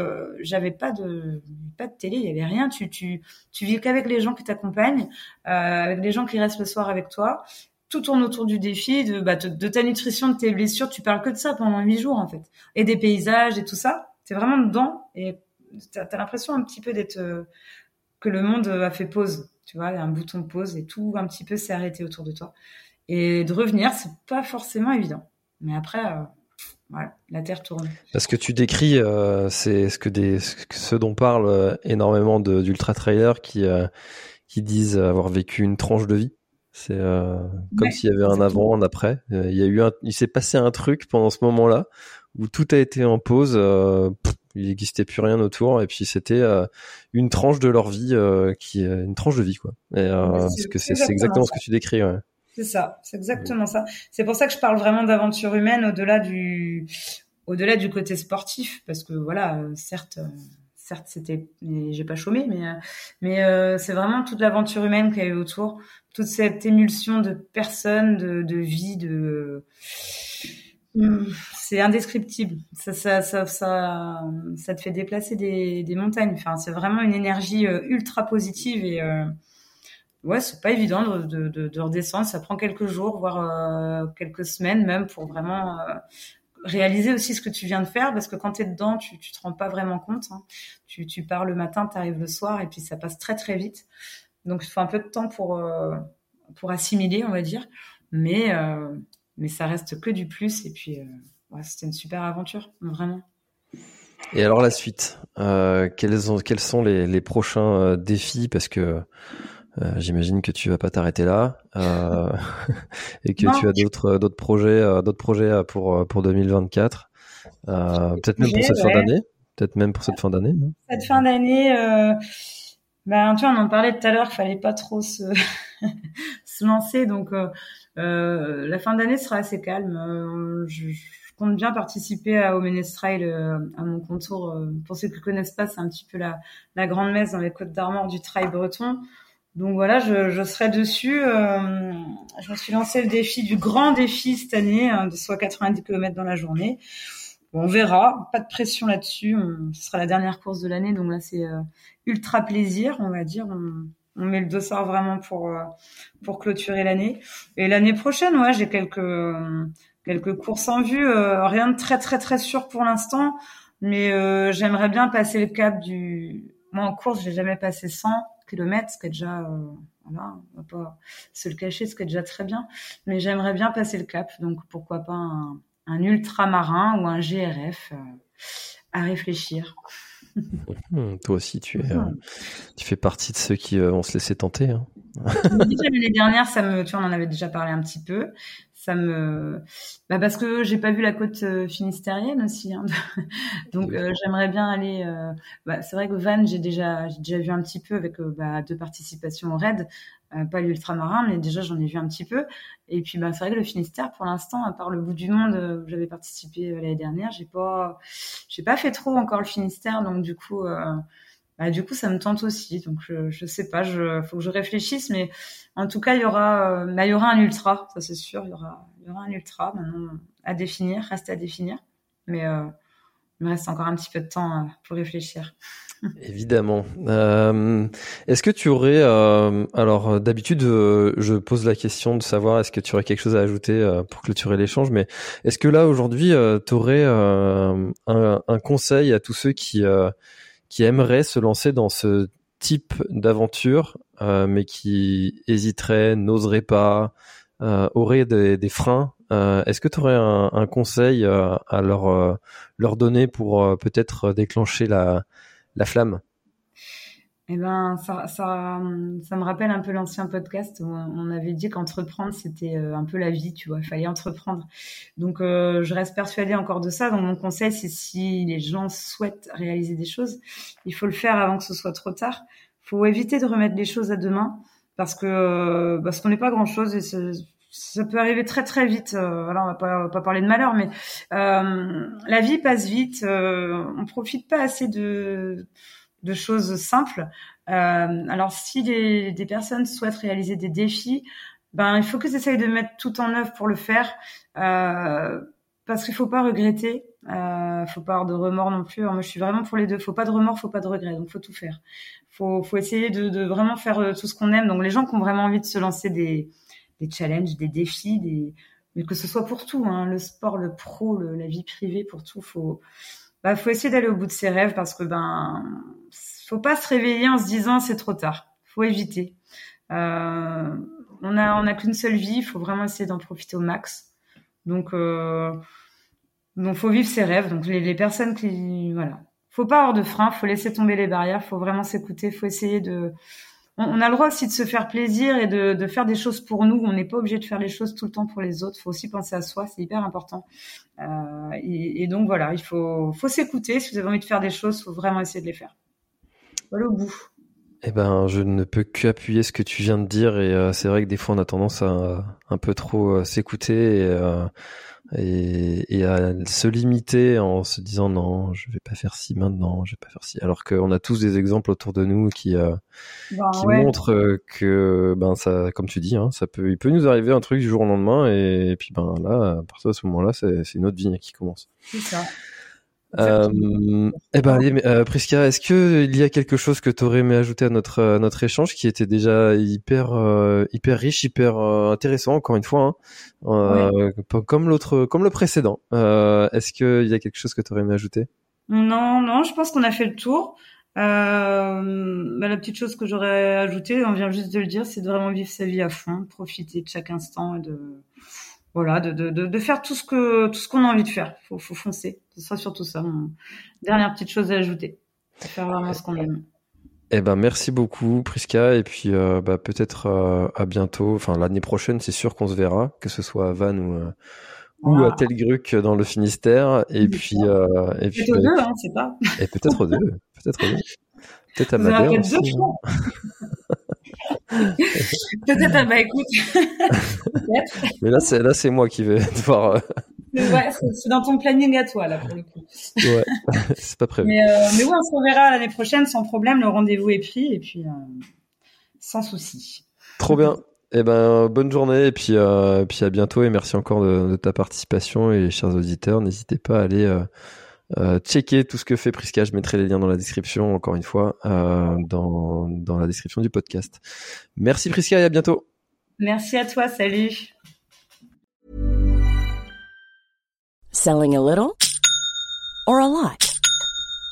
j'avais pas de pas de télé, il y avait rien. Tu tu tu vis qu'avec les gens qui t'accompagnent, avec les gens qui restent le soir avec toi tout tourne autour du défi, de, bah, de, ta nutrition, de tes blessures. Tu parles que de ça pendant huit jours, en fait. Et des paysages et tout ça. C'est vraiment dedans. Et t'as as, l'impression un petit peu d'être... Euh, que le monde a fait pause. Tu vois, il y a un bouton pause et tout un petit peu s'est arrêté autour de toi. Et de revenir, c'est pas forcément évident. Mais après, euh, voilà, la Terre tourne. Parce que tu décris, euh, c'est ce que des, ce dont parlent énormément d'ultra trailers qui, qui disent avoir vécu une tranche de vie. C'est euh, comme s'il y avait un avant, un après. Euh, il y a eu un, il s'est passé un truc pendant ce moment-là où tout a été en pause. Euh, il n'existait plus rien autour et puis c'était une tranche de leur vie qui est une tranche de vie quoi. Et, parce que c'est exactement, ce que tu décris. Ouais. C'est ça, c'est exactement ça. C'est pour ça que je parle vraiment d'aventure humaine au-delà du au-delà du côté sportif parce que voilà, certes certes c'était j'ai pas chômé mais mais c'est vraiment toute l'aventure humaine qu'il y a eu autour toute cette émulsion de personnes, de, de vie, de c'est indescriptible. Ça, te fait déplacer des, montagnes. C'est vraiment une énergie euh, ultra positive et euh, ouais, c'est pas évident de, de, de, redescendre. Ça prend quelques jours, voire euh, quelques semaines même pour vraiment euh, réaliser aussi ce que tu viens de faire parce que quand tu es dedans, tu, tu te rends pas vraiment compte. Hein. Tu, tu pars le matin, tu arrives le soir et puis ça passe très très vite. Donc, il faut un peu de temps pour, euh, pour assimiler, on va dire. Mais, euh, mais ça reste que du plus. Et puis, euh, c'était une super aventure, vraiment. Et alors, la suite quels, quels sont les, les prochains défis? Parce que j'imagine que tu vas pas t'arrêter là et que tu as d'autres d'autres projets d'autres projets pour pour 2024 peut-être même pour cette fin d'année peut-être même pour cette fin d'année cette fin d'année ben, tu vois, on en parlait tout à l'heure, fallait pas trop se, se lancer. Donc, euh, euh, la fin d'année sera assez calme. Euh, je, je, compte bien participer à, au Ménestrail, euh, à mon contour. pour ceux qui ne connaissent pas, c'est un petit peu la, la grande messe dans les Côtes d'Armor du trail breton. Donc voilà, je, je serai dessus. Euh, je me suis lancé le défi du grand défi cette année, hein, de soit 90 km dans la journée. on verra, pas de pression là-dessus. Ce sera la dernière course de l'année, donc là c'est euh, ultra plaisir, on va dire. On, on met le dossard vraiment pour euh, pour clôturer l'année. Et l'année prochaine, ouais, j'ai quelques quelques courses en vue. rien de très très très sûr pour l'instant, mais j'aimerais bien passer le cap du. Moi en course, j'ai jamais passé 100 kilomètres, ce qui est déjà, euh, voilà, on va pas se le cacher, ce qui est déjà très bien. Mais j'aimerais bien passer le cap, donc pourquoi pas un, un ultramarin ou un GRF euh, à réfléchir. Hmm, toi aussi, tu es, euh, tu fais partie de ceux qui vont se laisser tenter. Hein. L'année dernière, ça me, tu vois, on en avait déjà parlé un petit peu ça me bah parce que j'ai pas vu la côte euh, finistérienne aussi hein. donc euh, j'aimerais bien aller euh, bah, c'est vrai que Van j'ai déjà j'ai déjà vu un petit peu avec bah, deux participations au raid pas l'ultramarin mais déjà j'en ai vu un petit peu. Et puis bah c'est vrai que le Finistère pour l'instant à part le bout du monde où j'avais participé l'année dernière j'ai pas j'ai pas fait trop encore le Finistère. Donc du coup bah, du coup, ça me tente aussi. Donc, je, je sais pas, je, faut que je réfléchisse, mais en tout cas, il y aura, euh, bah, il y aura un ultra, ça c'est sûr. Il y aura, il y aura un ultra maintenant à définir, reste à définir, mais euh, il me reste encore un petit peu de temps euh, pour réfléchir. Évidemment. Euh, est-ce que tu aurais, euh, alors d'habitude, je pose la question de savoir est-ce que tu aurais quelque chose à ajouter pour clôturer l'échange, mais est-ce que là aujourd'hui, tu aurais un, un, conseil à tous ceux qui qui aimeraient se lancer dans ce type d'aventure, euh, mais qui hésiteraient, n'oseraient pas, euh, des, freins. Euh, Est-ce que tu aurais un, conseil euh, à leur, leur donner pour peut-être déclencher la flamme? Eh ben, ça, ça, me rappelle un peu l'ancien podcast où on avait dit qu'entreprendre, c'était euh, un peu la vie, tu vois, il fallait entreprendre. Donc, euh, je reste persuadée encore de ça. Donc, mon conseil, c'est si les gens souhaitent réaliser des choses, il faut le faire avant que ce soit trop tard. Faut éviter de remettre les choses à demain parce que euh, parce qu'on n'est pas grand-chose et ça peut arriver très très vite. voilà, on va pas, va pas parler de malheur, mais la vie passe vite. on profite pas assez de de choses simples. Euh, alors, si des, personnes souhaitent réaliser des défis, ben il faut qu'ils essayent de mettre tout en œuvre pour le faire, euh, parce qu'il faut pas regretter, euh, faut pas avoir de remords non plus. moi, je suis vraiment pour les deux. Faut pas de remords, faut pas de regrets, donc faut tout faire. Faut, faut essayer de, de vraiment faire euh, tout ce qu'on aime. Donc, les gens qui ont vraiment envie de se lancer des, des challenges, des défis, des mais que ce soit pour tout, hein, le sport, le pro, le, la vie privée, pour tout, faut bah faut essayer d'aller au bout de ses rêves parce que ben faut pas se réveiller en se disant c'est trop tard. Faut éviter. Euh, on a qu'une seule vie, il faut vraiment essayer d'en profiter au max. Donc euh, donc faut vivre ses rêves. Donc les, les personnes qui voilà, faut pas avoir de frein, faut laisser tomber les barrières, faut vraiment s'écouter, faut essayer de on, a le droit aussi de se faire plaisir et de, de faire des choses pour nous. On n'est pas obligé de faire les choses tout le temps pour les autres. Faut aussi penser à soi, c'est hyper important. Euh, et, et, donc voilà, il faut, faut s'écouter. Si vous avez envie de faire des choses, faut vraiment essayer de les faire. Au bout. Eh ben, je ne peux qu'appuyer ce que tu viens de dire et euh, c'est vrai que des fois on a tendance à un peu trop euh, s'écouter et, euh, et, et, à se limiter en se disant non, je vais pas faire ci maintenant, je vais pas faire ci. Alors qu'on a tous des exemples autour de nous qui ben, qui montrent que ben ça, comme tu dis, hein, ça peut, il peut nous arriver un truc du jour au lendemain et, puis ben là, à partir de ce moment-là, c'est une autre vie qui commence. C'est ça. Euh, eh ben, allez, euh, Prisca, est-ce que il y a quelque chose que tu aurais aimé ajouter à notre euh, notre échange qui était déjà hyper euh, hyper riche, hyper intéressant encore une fois, hein, comme l'autre, comme le précédent. est-ce qu'il y a quelque chose que tu aurais aimé ajouter? Non, non, je pense qu'on a fait le tour. Bah, la petite chose que j'aurais ajouté, on vient juste de le dire, c'est de vraiment vivre sa vie à fond, profiter de chaque instant et de voilà, de, de, de, faire tout ce que tout ce qu'on a envie de faire. Faut, faut foncer. Ce sera surtout ça. Dernière petite chose à ajouter. Faire vraiment ce qu'on aime. Eh ben merci beaucoup Priska et puis euh, bah, peut-être euh, à bientôt. Enfin l'année prochaine, c'est sûr qu'on se verra, que ce soit à Vannes ou euh, ou à Telgruc dans le Finistère. Et puis et puis peut-être deux, hein, c'est pas. Et peut-être deux, peut-être deux. Peut-être à Madère. Peut-être, ah bah écoute. Mais là, c'est là, c'est moi qui vais devoir. Euh, ouais, c'est dans ton planning à toi là pour le coup. Ouais, c'est pas prévu. Mais, euh, mais ouais, on se reverra l'année prochaine sans problème. Le rendez-vous est pris et puis euh, sans souci. Trop bien. Eh ben, bonne journée et puis, euh, puis à bientôt et merci encore de, ta participation et chers auditeurs, n'hésitez pas à aller euh, euh, checker tout ce que fait Prisca. Je mettrai les liens dans la description, encore une fois, dans, dans la description du podcast. Merci Prisca et à bientôt. Merci à toi, salut. Selling a little or a lot?